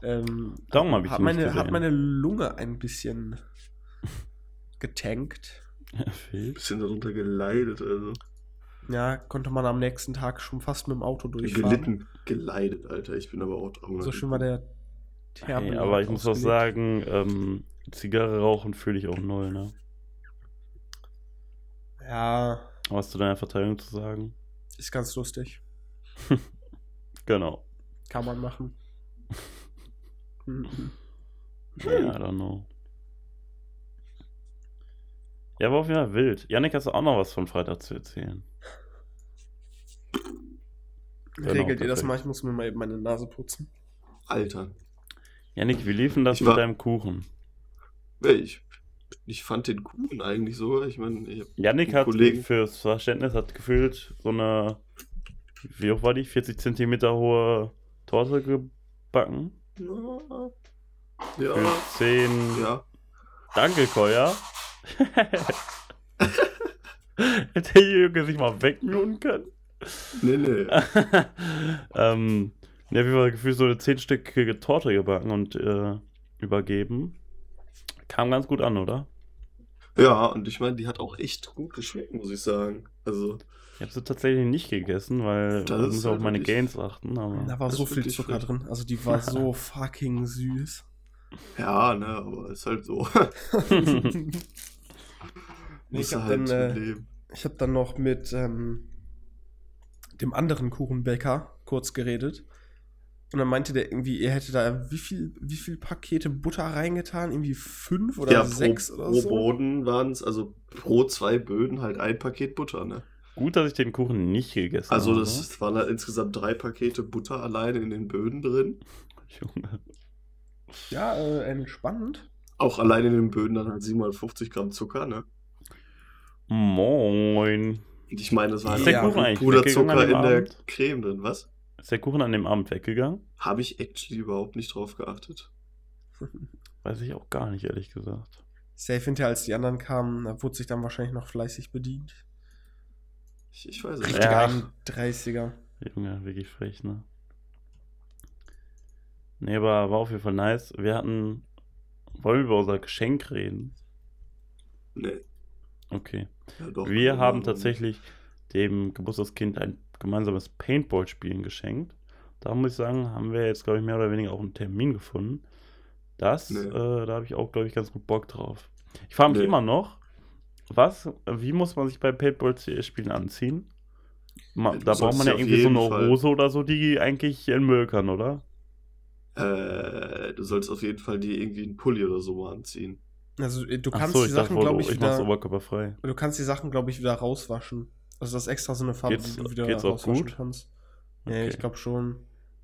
ähm, Darum hab ich hat, meine, hat gesehen. meine Lunge ein bisschen getankt. wild. bisschen darunter geleidet, also. Ja, konnte man am nächsten Tag schon fast mit dem Auto durchfahren. Gelitten, geleidet, Alter. Ich bin aber auch drüber. So schön war der Terpen Ey, aber ich muss auch sagen, ähm, Zigarre rauchen fühle ich auch null, ne? Ja, Was zu deiner Verteidigung zu sagen? ist ganz lustig. Genau. Kann man machen. Ja, I don't know. Ja, war auf jeden Fall wild. Janik, hast du auch noch was von Freitag zu erzählen? Genau, Regelt ihr das mal? Ich muss mir mal eben meine Nase putzen. Alter. Janik, wie lief denn das Ich mit war- deinem Kuchen? Ich, ich fand den Kuchen eigentlich sogar. Ich meine, ich Janik hat Kollegen- fürs Verständnis hat gefühlt so eine, wie hoch war die? 40 Zentimeter hohe Torte gebacken. Ja. Für Ja. 10. Ja. Danke, Koya. Hätte Junge sich mal wegmuten können. Nee, nee. ähm, ja, wie war gefühlt so eine zehnstöckige Torte gebacken und äh, übergeben. Kam ganz gut an, oder? Ja, und ich meine, die hat auch echt gut geschmeckt, muss ich sagen. Also, Ich habe sie tatsächlich nicht gegessen, weil Das ich muss auf halt meine wirklich- Gains achten. Aber Da war so viel Zucker drin. Also die war so fucking süß. ja, ne, aber ist halt so. Nee, ich habe halt dann, äh, leben. ich hab dann noch mit ähm, dem anderen Kuchenbäcker kurz geredet. Und dann meinte der irgendwie, ihr hättet da wie viel, wie viel Pakete Butter reingetan? Irgendwie fünf oder Ja, pro, sechs oder pro so? Boden waren es, also pro zwei Böden halt ein Paket Butter, ne? gut, dass ich den Kuchen nicht gegessen Also habe. das waren halt insgesamt drei Pakete Butter alleine in den Böden drin. Junge. Ja, äh, entspannend. Auch allein in den Böden dann halt 750 Gramm Zucker, ne? Moin. Und ich meine, das war Ist halt eigentlich Puderzucker in der Abend? Creme drin, was? Ist der Kuchen an dem Abend weggegangen? Habe ich actually überhaupt nicht drauf geachtet. Weiß ich auch gar nicht, ehrlich gesagt. Safe hinterher, als die anderen kamen, da wurde sich dann wahrscheinlich noch fleißig bedient. Ich, ich weiß es nicht. Ja. 31er. Junge, wirklich frech, ne? Nee, aber war auf jeden Fall nice. Wir hatten. Wollen wir über unser Geschenk reden? Nee. Okay. Ja, doch, wir haben tatsächlich dem Geburtstagskind ein gemeinsames Paintball-Spielen geschenkt. Da muss ich sagen, haben wir jetzt, glaube ich, mehr oder weniger auch einen Termin gefunden. Das, Nee. äh, da habe ich auch, glaube ich, ganz gut Bock drauf. Ich frage mich Nee. immer noch, was, wie muss man sich bei Paintball-Spielen anziehen? Ma, da braucht man ja irgendwie so eine Fall- Hose oder so, die eigentlich in Müll kann, oder? Äh, du sollst auf jeden Fall dir irgendwie einen Pulli oder so mal anziehen. Also äh, du kannst so, die Sachen, glaube ich, ich wieder, oberkörperfrei. du kannst die Sachen, glaube ich, wieder rauswaschen. Also das ist extra so eine Farbe, Geht's- die du wieder geht's auch gut? kannst. Okay. ich glaube schon.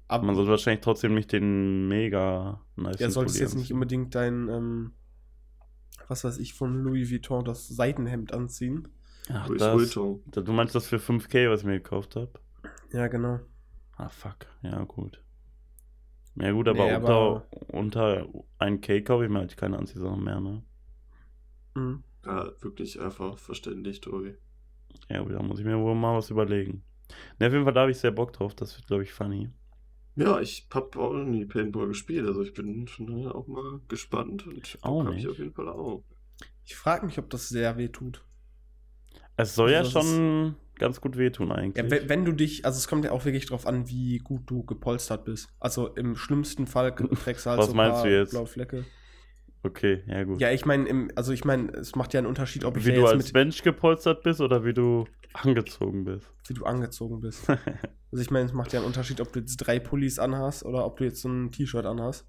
Aber Man sollte wahrscheinlich trotzdem nicht den mega nice ja, solltest jetzt nicht unbedingt dein, ähm, was weiß ich, von Louis Vuitton das Seitenhemd anziehen. Ach, Louis das, Vuitton. du meinst das für 5k, was ich mir gekauft habe? Ja, genau. Ah, fuck. Ja, gut. Ja, gut, aber, Nee, unter, aber- unter 1k kaufe ich mir halt keine Anziehsachen mehr, ne? Mhm. Ja, wirklich einfach verständlich, Tobi. Ja, aber da muss ich mir wohl mal was überlegen. Ne, auf jeden Fall da habe ich sehr Bock drauf. Das wird, glaube ich, funny. Ja, ich habe auch noch nie Paintball gespielt, also ich bin schon daher auch mal gespannt und auch Bock hab nicht. ich auf jeden Fall auch. Ich frage mich, ob das sehr weh tut. Es soll ja Also das schon ganz gut wehtun Ja, eigentlich. wenn, wenn du dich, also es kommt ja auch wirklich drauf an, wie gut du gepolstert bist. Also im schlimmsten Fall trägst du halt Was so ein meinst paar du jetzt? blaue Flecke. Okay, ja gut. Ja, ich meine, also ich meine, es macht ja einen Unterschied, ob ich wie da du jetzt als mit, Mensch gepolstert bist oder wie du angezogen bist. wie du angezogen bist. Also ich meine, es macht ja einen Unterschied, ob du jetzt drei Pullis anhast oder ob du jetzt so ein T-Shirt anhast.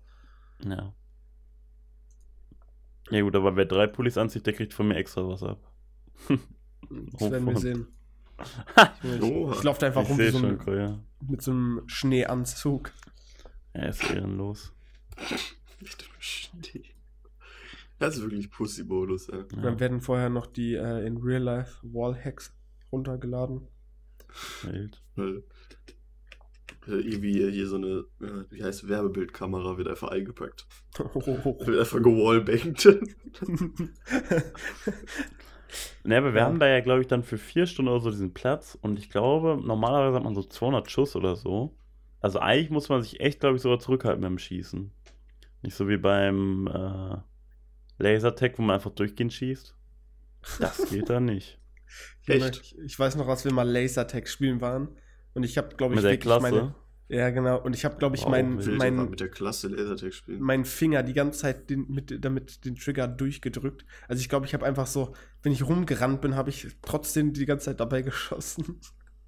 ja. Ja gut, aber wer drei Pullis anzieht, der kriegt von mir extra was ab. Das werden wir sehen. Ich, Oha. ich laufe da einfach ich rum so schon, ein, Koya. mit so einem Schneeanzug. Er ist ehrenlos. Echt Schnee. Das ist wirklich Pussy-Modus, ey. Ja, Dann werden vorher noch die äh, in Real Life Wallhacks runtergeladen. wild. Weil äh, irgendwie hier so eine, äh, wie heißt Werbebildkamera wird einfach eingepackt. Wird einfach gewallbankt. Ne, aber wir Ja. haben da ja, glaube ich, dann für vier Stunden oder so diesen Platz und ich glaube, normalerweise hat man so 200 Schuss oder so. Also eigentlich muss man sich echt, glaube ich, sogar zurückhalten beim Schießen. Nicht so wie beim äh, Lasertag, wo man einfach durchgehend schießt. Das geht da nicht. Echt? Ich, ich weiß noch, als wir mal Lasertag spielen waren. Und ich habe, glaube ich, Mit der wirklich Klasse. meine. Ja, genau. Und ich habe, glaube ich, Wow, meinen mein, mein, mit der Klasse Lasertag spielen. meinen Finger die ganze Zeit den, mit, damit den Trigger durchgedrückt. Also ich glaube, ich habe einfach so, wenn ich rumgerannt bin, habe ich trotzdem die ganze Zeit dabei geschossen.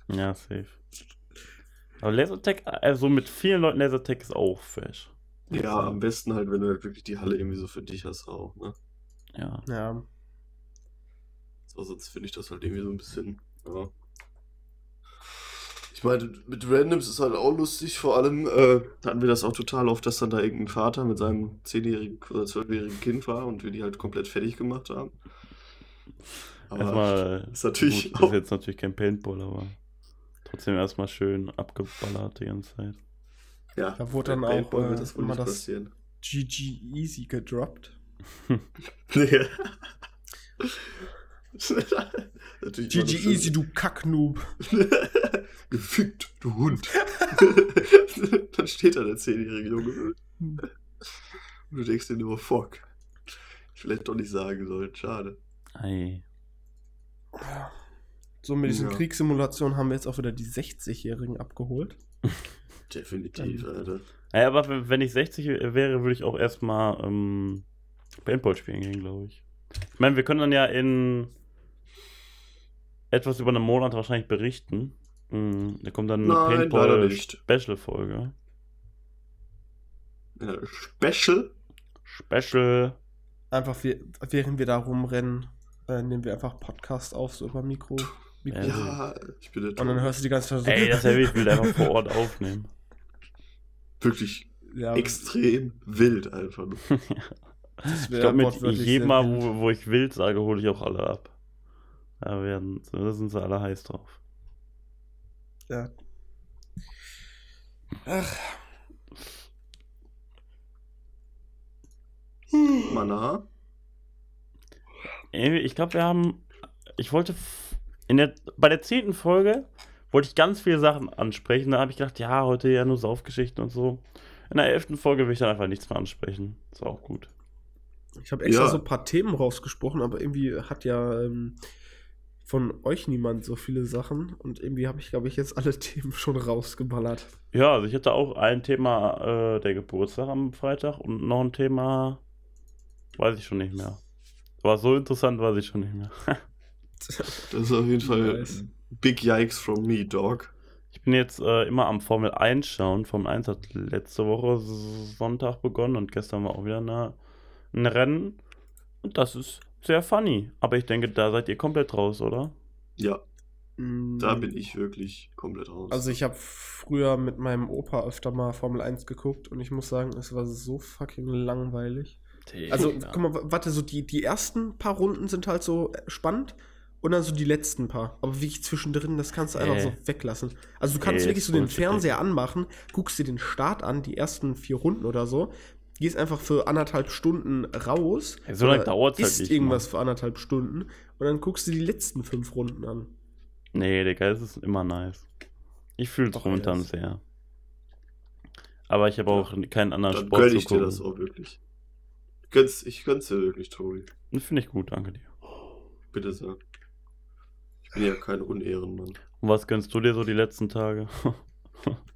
Ja, safe. Aber Lasertag, also mit vielen Leuten Lasertag ist auch fresh. Ja, am besten halt, wenn du halt wirklich die Halle irgendwie so für dich hast auch, ne? Ja. Ja. So, sonst finde ich das halt irgendwie so ein bisschen, ja. Ich meine, mit Randoms ist halt auch lustig, vor allem äh, hatten wir das auch total oft, dass dann da irgendein Vater mit seinem 10-jährigen oder 12-jährigen Kind war und wir die halt komplett fertig gemacht haben. Aber Erstmal, ist natürlich gut, auch- ist jetzt natürlich kein Paintball, aber trotzdem erstmal schön abgeballert die ganze Zeit. Ja, Da wurde dann auch, wird äh, das wohl immer das- passieren. GG Easy gedroppt. GG Easy, du Kacknoob. Gefickt, du Hund. Dann steht da der zehnjährige Junge. Und du denkst dir nur, fuck. Ich will doch nicht sagen sollen, schade. Ei. So, mit diesen Ja. Kriegssimulationen haben wir jetzt auch wieder die 60-Jährigen abgeholt. Definitiv, Dann- Alter. Naja, aber wenn, ich 60 wäre, würde ich auch erstmal ähm, Paintball spielen gehen, glaube ich. Ich meine, wir können dann ja in etwas über einen Monat wahrscheinlich berichten. Mhm, da kommt dann eine Nein. Paintball-Special-Folge. Ja, Special? Special. Einfach wir, während wir da rumrennen, äh, nehmen wir einfach Podcast auf, so über Mikro. Mikro. Ja. Ich bin der Und dann hörst du die ganze Zeit so. Ey, das wäre wild, ich will einfach vor Ort aufnehmen. Wirklich ja, extrem wild einfach. Ich glaube, mit jedem Mal, wo, wo ich wild sage, hole ich auch alle ab. Da, werden, da sind sie alle heiß drauf. Ja. Ach. Mana? Irgendwie, Ich glaube, wir haben. Ich wollte. In der, bei der zehnten Folge wollte ich ganz viele Sachen ansprechen. Da habe ich gedacht, ja, heute ja nur Saufgeschichten und so. In der elften Folge will ich dann einfach nichts mehr ansprechen. Ist auch gut. Ich habe extra Ja. so ein paar Themen rausgesprochen, aber irgendwie hat ja ähm, von euch niemand so viele Sachen. Und irgendwie habe ich, glaube ich, jetzt alle Themen schon rausgeballert. Ja, also ich hatte auch ein Thema äh, der Geburtstag am Freitag und noch ein Thema. Weiß ich schon nicht mehr. War so interessant, weiß ich schon nicht mehr. Das ist auf jeden Fall Nice. Big Yikes from me, Dog. Ich bin jetzt äh, immer am Formel 1 schauen. Formel 1 hat letzte Woche Sonntag begonnen und gestern war auch wieder eine, ein Rennen. Und das ist sehr funny. Aber ich denke, da seid ihr komplett raus, oder? Ja, Mm, da bin ich wirklich komplett raus. Also ich habe früher mit meinem Opa öfter mal Formel 1 geguckt und ich muss sagen, es war so fucking langweilig. Also, guck mal, warte, so die, die ersten paar Runden sind halt so spannend und dann so die letzten paar. Aber wie ich zwischendrin, das kannst du einfach Äh. so weglassen. Also du kannst Äh, wirklich so den Fernseher anmachen, guckst dir den Start an, die ersten vier Runden oder so, gehst einfach für anderthalb Stunden raus. Ja, so lange oder dauert's halt isst nicht, irgendwas Mann. für anderthalb Stunden und dann guckst du die letzten fünf Runden an. Nee, Digga, es ist immer nice. Ich fühle es momentan yes. sehr. Aber ich habe auch keinen anderen Dann Sport gönn zu ich dir das gucken. auch wirklich. Gönn's, ich gönn's dir wirklich, Tobi. Finde ich gut, danke dir. Bitte sehr. Ich bin ja kein Unehrenmann. Und was gönnst du dir so die letzten Tage?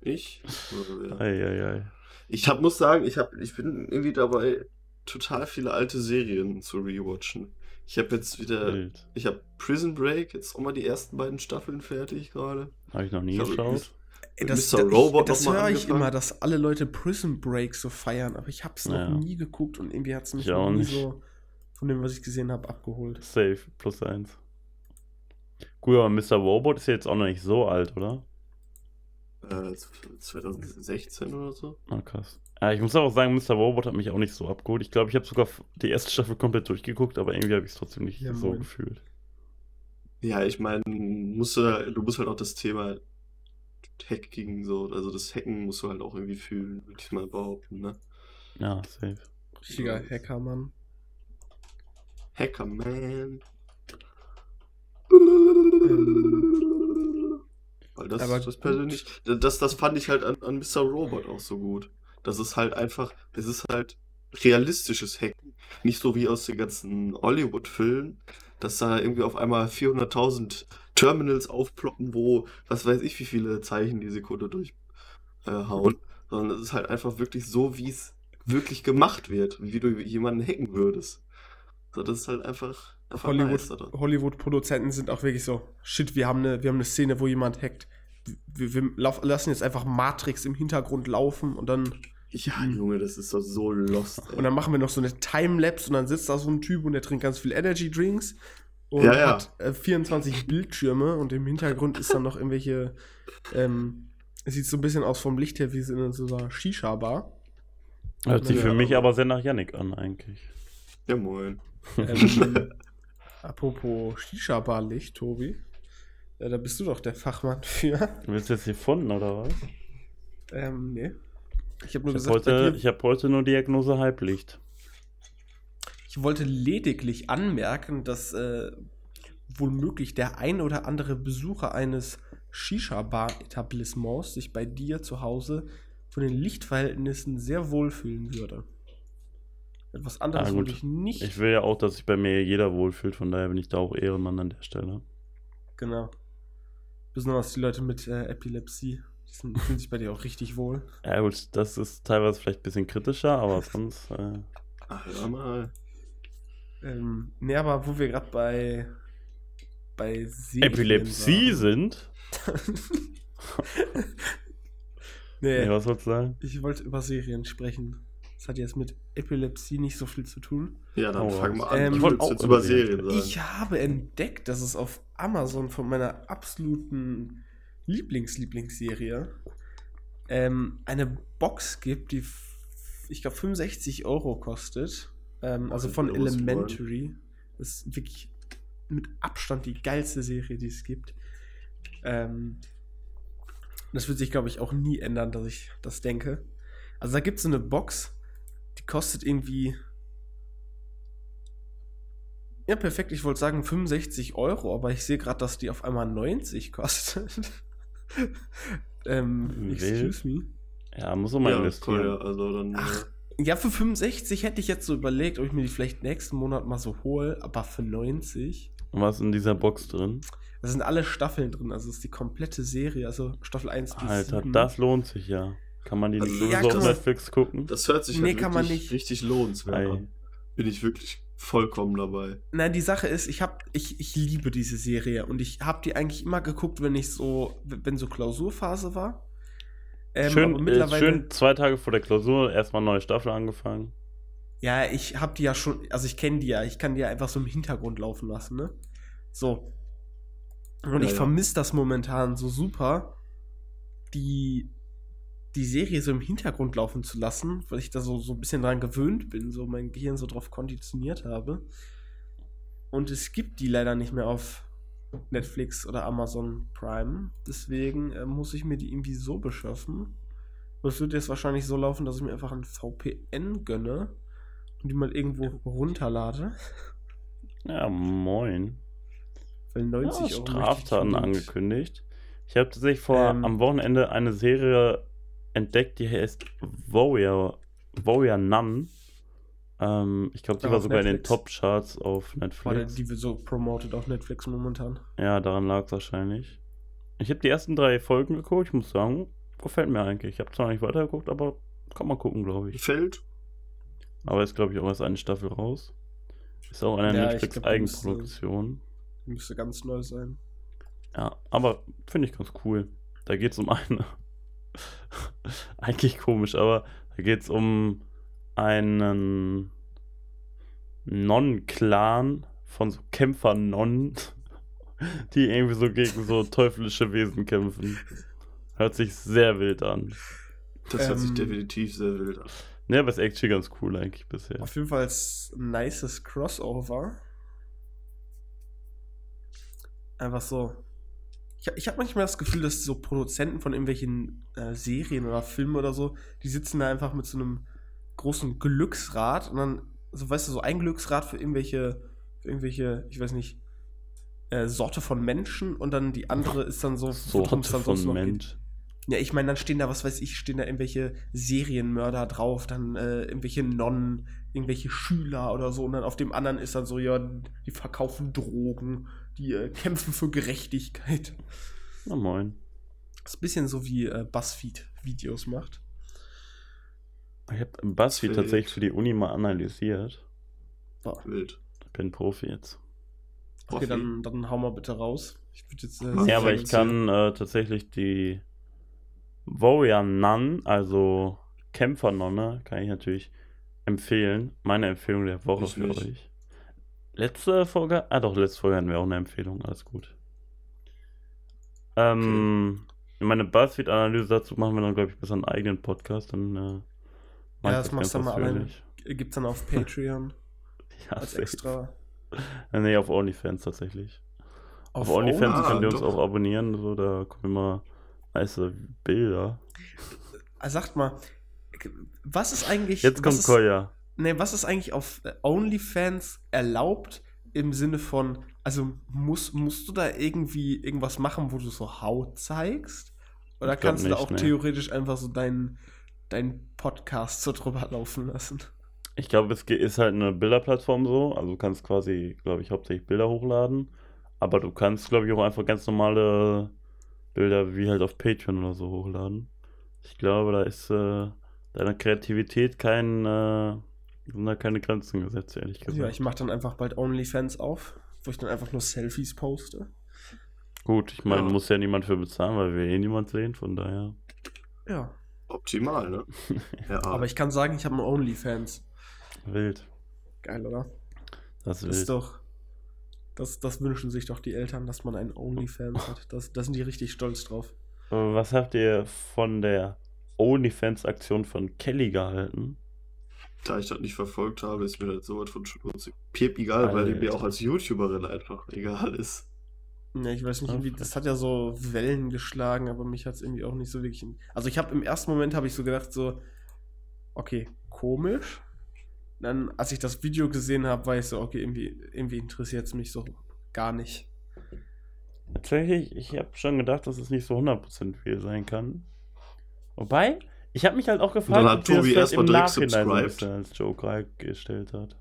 Ich? Oder wer? Eieiei. Ich hab, muss sagen, ich, hab, ich bin irgendwie dabei, total viele alte Serien zu rewatchen. Ich habe jetzt wieder, Wild. ich habe Prison Break, jetzt auch mal die ersten beiden Staffeln fertig gerade. Habe ich noch nie Ich geschaut. Ey, Das, Mr. das, Robot das noch mal höre ich immer, dass alle Leute Prison Break so feiern, aber ich habe es Ja. noch nie geguckt und irgendwie hat es mich Ich auch nie nicht. so von dem, was ich gesehen habe, abgeholt. Safe, plus eins. Gut, aber Mr. Robot ist ja jetzt auch noch nicht so alt, oder? Äh, 2016 oder so. Ah, krass. Ja, ich muss auch sagen, Mr. Robot hat mich auch nicht so abgeholt. Ich glaube, ich habe sogar die erste Staffel komplett durchgeguckt, aber irgendwie habe ich es trotzdem nicht Ja, so moin. gefühlt. Ja, ich meine, musst du, du musst halt auch das Thema Hacking so, also das Hacken musst du halt auch irgendwie fühlen, würde ich mal behaupten, ne? Ja, safe. Richtiger Hackermann. Hacker Man. Weil das, Aber das persönlich, das, das fand ich halt an, an Mr. Robot auch so gut. Das ist halt einfach, es ist halt realistisches Hacken. Nicht so wie aus den ganzen Hollywood-Filmen, dass da irgendwie auf einmal 400.000 Terminals aufploppen, wo, was weiß ich, wie viele Zeichen die Sekunde durchhauen. Äh. Sondern es ist halt einfach wirklich so, wie es wirklich gemacht wird, wie du jemanden hacken würdest. So, das ist halt einfach, Hollywood- Hollywood-Produzenten sind auch wirklich so, shit, wir haben eine, wir haben eine Szene, wo jemand hackt. Wir, wir lauf, lassen jetzt einfach Matrix im Hintergrund laufen und dann, Ja, Junge, das ist doch so lost, ey. und dann machen wir noch so eine Timelapse und dann sitzt da so ein Typ und der trinkt ganz viel Energy Drinks und Ja, ja. hat äh, 24 Bildschirme und im Hintergrund ist dann noch irgendwelche, ähm, es sieht so ein bisschen aus vom Licht her wie in so einer Shisha-Bar. Hört sich für mich aber- aber sehr nach Yannick an, eigentlich. Ja, moin. Ähm, apropos Shisha-Bar-Licht, Tobi. Äh, da bist du doch der Fachmann für. Du willst jetzt hier von, oder was? Ähm, nee. Ich habe nur Ich habe gesagt, heute, ich hab heute nur Diagnose Halblicht. ich wollte lediglich anmerken, dass äh, wohl möglich der ein oder andere Besucher eines Shisha-Bar-Etablissements sich bei dir zu Hause von den Lichtverhältnissen sehr wohlfühlen würde. Etwas anderes gut. würde ich nicht. Ich will ja auch, dass sich bei mir jeder wohlfühlt, von daher bin ich da auch Ehrenmann an der Stelle. genau. Besonders die Leute mit äh, Epilepsie. Die sind, fühlen sich bei dir auch richtig wohl. Ja gut, das ist teilweise vielleicht ein bisschen kritischer, aber sonst, äh, Ach, hör mal. Ähm, nee, aber wo wir gerade bei bei Serien Epilepsie waren. sind. nee, Nee, was sollst du sagen? ich wollte über Serien sprechen. Das hat jetzt mit Epilepsie nicht so viel zu tun. Ja, dann Oh, fang mal was? an. Ähm, ich jetzt über Serien sagen. Ich habe entdeckt, dass es auf Amazon von meiner absoluten Lieblings-Lieblingsserie ähm, eine Box gibt, die ich glaube 65 Euro kostet. Ähm, also von Elementary. Das ist wirklich mit Abstand die geilste Serie, die es gibt. Ähm, das wird sich, glaube ich, auch nie ändern, dass ich das denke. Also da gibt es so eine Box, kostet irgendwie ja, perfekt. Ich wollte sagen 65 Euro, aber ich sehe gerade, dass die auf einmal 90 kostet. ähm, excuse me. Ja, muss man mal ja, investieren. cool, ja, also dann. Ach. äh, Ja, für 65 hätte ich jetzt so überlegt, ob ich mir die vielleicht nächsten Monat mal so hole, aber für 90. Und was ist in dieser Box drin? Da sind alle Staffeln drin, also es ist die komplette Serie, also Staffel 1 bis Alter, 7. das lohnt sich ja. Kann man die Also, nicht ja, sowieso kann auf Netflix gucken? Das hört sich Nee, halt kann man wirklich nicht. richtig lohnenswert an. Bin ich wirklich vollkommen dabei. Nein, die Sache ist, ich hab, ich, ich liebe diese Serie und ich habe die eigentlich immer geguckt, wenn ich so, wenn so Klausurphase war. Ähm, schön, äh, schön zwei Tage vor der Klausur erstmal neue Staffel angefangen. Ja, ich habe die ja schon, also ich kenne die ja, ich kann die ja einfach so im Hintergrund laufen lassen, ne? So. Und Ja, ich ja. vermisse das momentan so super, die, die Serie so im Hintergrund laufen zu lassen, weil ich da so, so ein bisschen dran gewöhnt bin, so mein Gehirn so drauf konditioniert habe. Und es gibt die leider nicht mehr auf Netflix oder Amazon Prime. Deswegen äh, muss ich mir die irgendwie so beschaffen. Und es wird jetzt wahrscheinlich so laufen, dass ich mir einfach ein VPN gönne und die mal irgendwo runterlade. Ja, moin. Weil 90 Ja, Straftaten angekündigt. Ich habe tatsächlich vor Ähm. am Wochenende eine Serie entdeckt, die heißt Warrior, Warrior Nun. Ähm, ich glaube, die Ah, war sogar in den Netflix. Top-Charts auf War der, Netflix. die so promoted auf Netflix momentan. Ja, daran lag es wahrscheinlich. Ich habe die ersten drei Folgen geguckt. Ich muss sagen, gefällt mir eigentlich. Ich habe zwar nicht weitergeguckt, aber kann man gucken, glaube ich. Fällt? Aber ist, glaube ich, auch erst eine Staffel raus. Ist auch eine Ja, Netflix-Eigenproduktion. Die müsste ganz neu sein. Ja, aber finde ich ganz cool. Da geht es um eine. Eigentlich komisch, aber da geht es um einen Non-Clan von so Kämpfer-Nonnen, die irgendwie so gegen so teuflische Wesen kämpfen. Hört sich sehr wild an. Das hört sich Ähm, definitiv sehr wild an. Ne, aber ist actually ganz cool eigentlich bisher. Auf jeden Fall ein nices Crossover. Einfach so. Ich, ich habe manchmal das Gefühl, dass so Produzenten von irgendwelchen äh, Serien oder Filmen oder so, die sitzen da einfach mit so einem großen Glücksrad und dann, so weißt du, so ein Glücksrad für irgendwelche, für irgendwelche, ich weiß nicht, äh, Sorte von Menschen und dann die andere ist dann so, Sorte dann von. Mensch. Ja, ich meine, dann stehen da, was weiß ich, stehen da irgendwelche Serienmörder drauf, dann äh, irgendwelche Nonnen, irgendwelche Schüler oder so. Und dann auf dem anderen ist dann so, ja, die verkaufen Drogen, die äh, kämpfen für Gerechtigkeit. Na moin. Das ist ein bisschen so wie äh, BuzzFeed Videos macht. Ich habe BuzzFeed Wild. tatsächlich für die Uni mal analysiert. Boah. Wild. Ich bin Profi jetzt. Okay, Profi. dann, dann hau mal bitte raus. Ich würde jetzt. Äh, Ja, aber ich kann äh, tatsächlich die Warrior Nun, also Kämpfernonne, kann ich natürlich empfehlen. Meine Empfehlung der Woche Ich für nicht. euch. Letzte Folge? Ah doch, letzte Folge hatten wir auch eine Empfehlung, alles gut. Ähm, meine Buzzfeed-Analyse dazu machen wir dann, glaube ich, bis einen eigenen Podcast. Dann, äh, ja, das machst du dann mal alleine. Gibt's dann auf Patreon Ja, als safe. extra. Äh, Nee, auf OnlyFans tatsächlich. Auf, Auf OnlyFans Ah, könnt ihr uns doch. auch abonnieren, so, da kommen immer nice Bilder. Ah, Sagt mal, was ist eigentlich. Jetzt kommt Koya. Nee, was ist eigentlich auf OnlyFans erlaubt im Sinne von, also muss, musst du da irgendwie irgendwas machen, wo du so Haut zeigst? Oder kannst du da nicht, auch nee. theoretisch einfach so deinen dein Podcast so drüber laufen lassen? Ich glaube, es ist halt eine Bilderplattform so. Also du kannst quasi, glaube ich, hauptsächlich Bilder hochladen. Aber du kannst, glaube ich, auch einfach ganz normale Bilder wie halt auf Patreon oder so hochladen. Ich glaube, da ist äh, deiner Kreativität kein, äh, sind da keine Grenzen gesetzt, ehrlich gesagt. Ja, ich mache dann einfach bald OnlyFans auf, wo ich dann einfach nur Selfies poste. Gut, ich meine, Ja. muss ja niemand für bezahlen, weil wir eh niemand sehen, von daher. Ja. Optimal, ne? Ja, Aber ich kann sagen, ich habe einen OnlyFans. Wild. Geil, oder? Das ist Das ist doch. Das, das wünschen sich doch die Eltern, dass man einen OnlyFans hat. Das, da sind die richtig stolz drauf. Was habt ihr von der OnlyFans-Aktion von Kelly gehalten? Da ich das nicht verfolgt habe, ist mir das sowas von schmutzig. Piep egal, weil die mir Alter. auch als YouTuberin einfach egal ist. Ja, ich weiß nicht, irgendwie, das hat ja so Wellen geschlagen, aber mich hat es irgendwie auch nicht so wirklich. in- Also ich habe im ersten Moment habe ich so gedacht, so, okay, komisch. Dann, als ich das Video gesehen habe, war ich so, okay, irgendwie, irgendwie interessiert es mich so gar nicht. Tatsächlich, ich habe schon gedacht, dass es nicht so 100% viel sein kann. Wobei, ich habe mich halt auch gefragt, dann hat ob die das Tobi erstmal im direkt Nachhinein so ein subscribed. als Joke gestellt hat.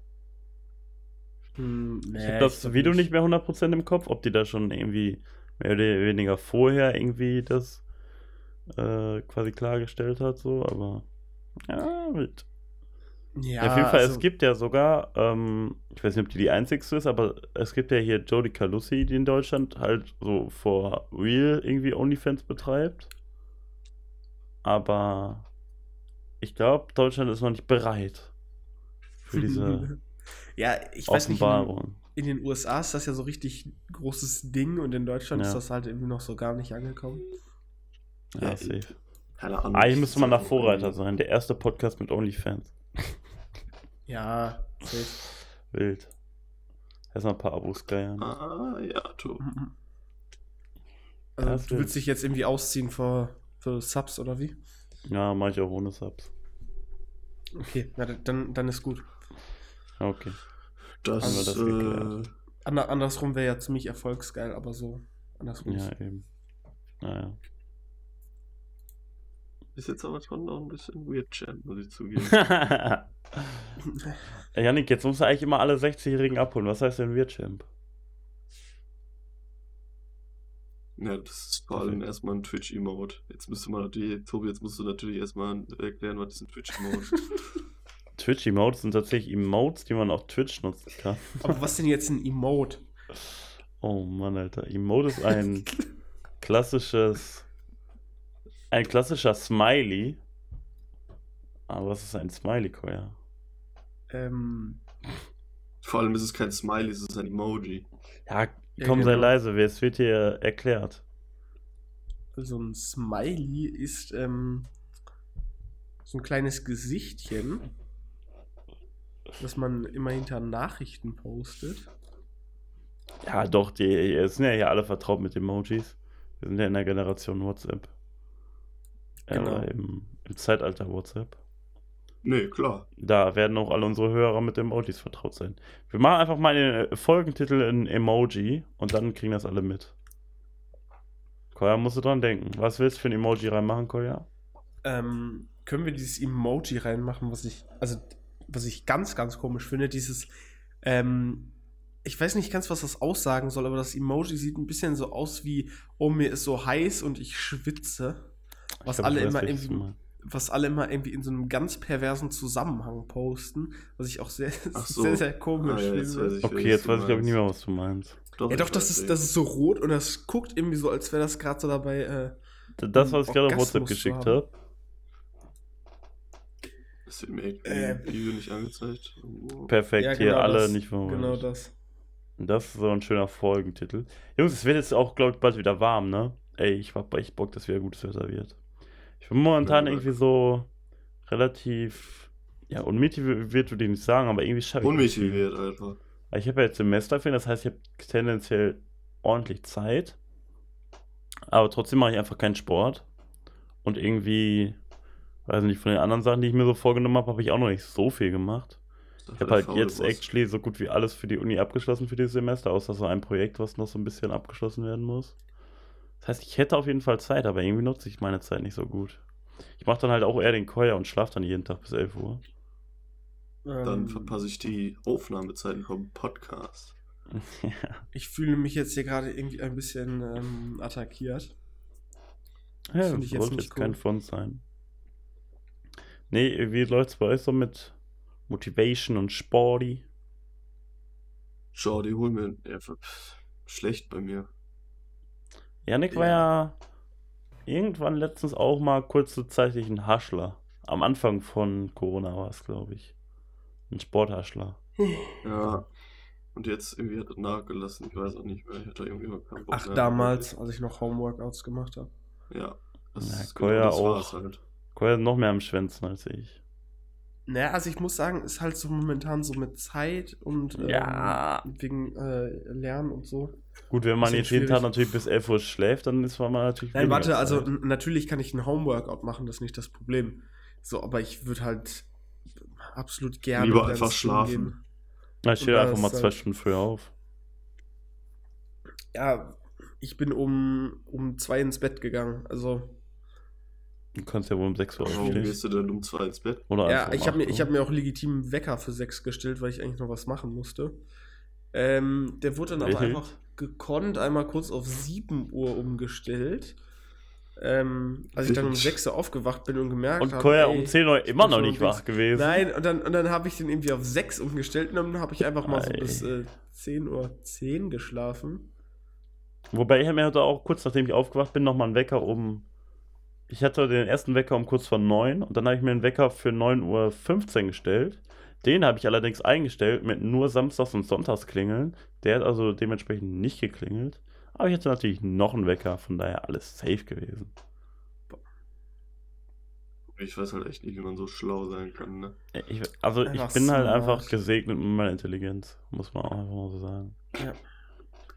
Hm, Ich habe das Video nicht mehr 100% im Kopf, ob die da schon irgendwie mehr oder weniger vorher irgendwie das äh, quasi klargestellt hat, so, aber ja, wild. Ja, Ja, auf jeden Fall, also, es gibt ja sogar, ähm, ich weiß nicht, ob die die einzigste ist, aber es gibt ja hier Jodie Calussi, die in Deutschland halt so for real irgendwie OnlyFans betreibt. Aber ich glaube, Deutschland ist noch nicht bereit für diese ja, ich weiß nicht, in, Offenbarung. in den USA ist das ja so richtig großes Ding und in Deutschland Ja. ist das halt irgendwie noch so gar nicht angekommen. Ja, Ja, safe. Keine Ahnung. Eigentlich müsste man da So, Vorreiter sein. Der erste Podcast mit OnlyFans. Ja, safe. Wild. Erstmal ein paar Abos geiern. Ah, ja, du. Also, du will- willst dich jetzt irgendwie ausziehen für, für Subs oder wie? Ja, mach ich auch ohne Subs. Okay, na, dann, dann ist gut. Okay. Das, Haben wir das äh. Ander, andersrum wäre ja ziemlich erfolgsgeil, aber so andersrum. Ja, ist- eben. Naja. ist jetzt aber schon noch ein bisschen weird, Champ, muss ich zugeben. Janik, jetzt musst du eigentlich immer alle 60-Jährigen abholen. Was heißt denn Wirtchamp? Ja, das ist vor allem erstmal ein Twitch-Emote. Jetzt müsste man natürlich, Tobi, jetzt musst du natürlich erstmal erklären, was ist ein Twitch-Emote? Twitch-Emotes sind tatsächlich Emotes, die man auf Twitch nutzen kann. Aber was denn jetzt ein Emote? Oh Mann, Alter. Emote ist ein klassisches. Ein klassischer Smiley. Aber was ist ein Smiley, Koya? Ähm, Vor allem ist es kein Smiley, es ist ein Emoji. Ja, Ja, komm, sei genau. leise, es wird hier erklärt. so ein Smiley ist, ähm, so ein kleines Gesichtchen, das man immer hinter Nachrichten postet. Ja, doch, die es sind ja hier alle vertraut mit Emojis. Wir sind ja in der Generation WhatsApp. Genau. Äh, im, Im Zeitalter WhatsApp. Nee, klar. Da werden auch alle unsere Hörer mit Emojis vertraut sein. Wir machen einfach mal den äh, Folgentitel in Emoji und dann kriegen das alle mit. Koya, musst du dran denken. Was willst du für ein Emoji reinmachen, Koya? Ähm, können wir dieses Emoji reinmachen, was ich, also, was ich ganz, ganz komisch finde, dieses, ähm, ich weiß nicht ganz, was das aussagen soll, aber das Emoji sieht ein bisschen so aus wie, oh, mir ist so heiß und ich schwitze. Was Ich glaub, alle immer irgendwie. Was alle immer irgendwie in so einem ganz perversen Zusammenhang posten, was ich auch sehr, so. sehr, sehr komisch Ah, ja, jetzt ich, Okay, jetzt weiß ich glaube ich nicht mehr, was du meinst. Ja, ich doch, das ist, das ist so rot und das guckt irgendwie so, als wäre das gerade so dabei. Äh, Das, was ich gerade auf WhatsApp geschickt habe. Das wird mir echt Äh, nicht angezeigt. Oh. Perfekt, ja, hier genau alle das, nicht verwundert. Genau das. Das ist so ein schöner Folgentitel. Jungs, es wird jetzt auch, glaube ich, bald wieder warm, ne? Ey, ich hab echt Bock, dass wieder gutes Wetter wird. Ich bin momentan Ja, irgendwie so relativ, ja, unmotiviert würde ich nicht sagen, aber irgendwie schaffe ich. Unmotiviert einfach. Ich habe ja jetzt Semesterferien, das heißt, ich habe tendenziell ordentlich Zeit. Aber trotzdem mache ich einfach keinen Sport. Und irgendwie, weiß nicht, von den anderen Sachen, die ich mir so vorgenommen habe, habe ich auch noch nicht so viel gemacht. Ich habe halt jetzt actually so gut wie alles für die Uni abgeschlossen für dieses Semester, außer so ein Projekt, was noch so ein bisschen abgeschlossen werden muss. Das heißt, ich hätte auf jeden Fall Zeit, aber irgendwie nutze ich meine Zeit nicht so gut. Ich mache dann halt auch eher den Keuer und schlafe dann jeden Tag bis 11 Uhr. Dann Ähm, verpasse ich die Aufnahmezeiten vom Podcast. ja. ich fühle mich jetzt hier gerade irgendwie ein bisschen ähm, attackiert. Ja, das ich jetzt nicht jetzt kein cool. Fun sein. Nee, wie läuft's bei euch so mit Motivation und Sporty? Jordi, hol mir. Ja, pff, schlecht bei mir. Janik war ja irgendwann letztens auch mal kurzzeitig ein Haschler. Am Anfang von Corona war es, glaube ich. Ein Sporthaschler. Ja. Und jetzt irgendwie hat er nachgelassen. Ich weiß auch nicht mehr. Ich hatte irgendwie immer keinen Bock Ach, mehr. damals, als ich noch Homeworkouts gemacht habe. Ja. Das, Ja, ist Koya das auch. halt. Koya ist noch mehr am Schwänzen als ich. Naja, also ich muss sagen, ist halt so momentan so mit Zeit und ähm, Ja. wegen äh, Lernen und so. Gut, wenn man jetzt jeden Tag natürlich bis 11 Uhr schläft, dann ist man natürlich. Nein, warte, also Zeit. n- natürlich kann ich ein Homeworkout machen, das ist nicht das Problem. So, aber ich würde halt absolut gerne Lieber einfach schlafen. Na, ich stehe einfach mal halt- zwei Stunden früher auf. Ja, ich bin um, um zwei ins Bett gegangen. Also, Du kannst ja wohl um 6 Uhr Warum aufstehen. gehst du denn um zwei ins Bett? Oder ja, um ich habe mir, 8 ich hab mir auch legitim einen Wecker für sechs gestellt, weil ich eigentlich noch was machen musste. Ähm, der wurde dann aber einfach gekonnt einmal kurz auf 7 Uhr umgestellt. Ähm, als ich dann um Wild. 6 Uhr aufgewacht bin und gemerkt Und habe. Koya ey, um 10 Uhr immer noch nicht wach gewesen. Nein, und dann, und dann habe ich den irgendwie auf 6 umgestellt und dann habe ich einfach mal so bis äh, 10 Uhr 10 geschlafen. Wobei ich habe mir heute auch kurz nachdem ich aufgewacht bin, nochmal einen Wecker um. Ich hatte den ersten Wecker um kurz vor 9 und dann habe ich mir einen Wecker für 9.15 Uhr gestellt. Den habe ich allerdings eingestellt mit nur Samstags und Sonntags klingeln. Der hat also dementsprechend nicht geklingelt. Aber ich hatte natürlich noch einen Wecker, von daher alles safe gewesen. Ich weiß halt echt nicht, wie man so schlau sein kann, ne? Ich, also ich bin halt smart. einfach gesegnet mit meiner Intelligenz, muss man auch einfach mal so sagen.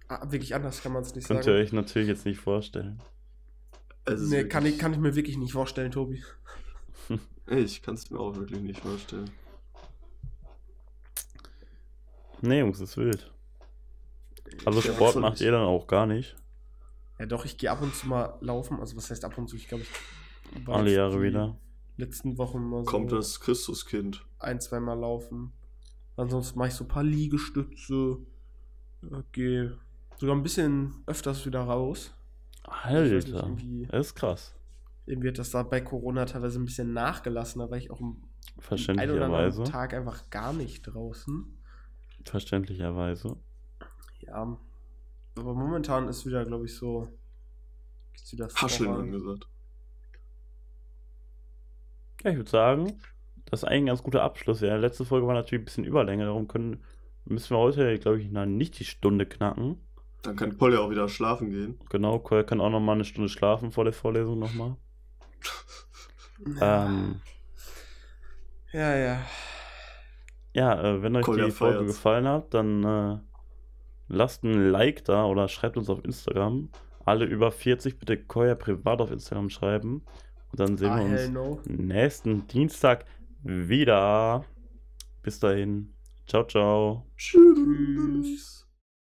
Ah, wirklich anders kann man es nicht Könnt ihr sagen. euch natürlich jetzt nicht vorstellen. Also, Nee, kann ich, kann ich mir wirklich nicht vorstellen, Tobi. Ich kann es mir auch wirklich nicht vorstellen. Nee, Jungs, ist wild. Also Ja, Sport macht ihr dann auch gar nicht. Ja, doch, ich gehe ab und zu mal laufen. Also, was heißt ab und zu? Ich glaube, ich war Alle Jahre die wieder. Letzten Wochen mal so Kommt das Christuskind. ein, zweimal laufen. Ansonsten mache ich so ein paar Liegestütze. Ja, Gehe sogar ein bisschen öfters wieder raus. Nicht, Alter, irgendwie- das ist krass. Irgendwie hat das da bei Corona teilweise ein bisschen nachgelassen. Da war ich auch am einen oder anderen Verständlicherweise. Tag einfach gar nicht draußen. Verständlicherweise. Ja. Aber momentan ist wieder, glaube ich, so. Geht's wieder Hascheln angesagt. Ja, ich würde sagen, das ist eigentlich ein ganz guter Abschluss. Ja, letzte Folge war natürlich ein bisschen Überlänge, darum können, müssen wir heute, glaube ich, na, nicht die Stunde knacken. Dann kann Paul ja auch wieder schlafen gehen. Genau, Cole kann auch noch mal eine Stunde schlafen vor der Vorlesung nochmal. Ja. Ähm, Ja, ja. Ja, äh, wenn euch Kolja die Folge feiert's. gefallen hat, dann äh, lasst ein Like da oder schreibt uns auf Instagram. Alle über 40 bitte Koya privat auf Instagram schreiben. Und dann sehen Ah, wir uns no. nächsten Dienstag wieder. Bis dahin. Ciao, ciao. Tschüss.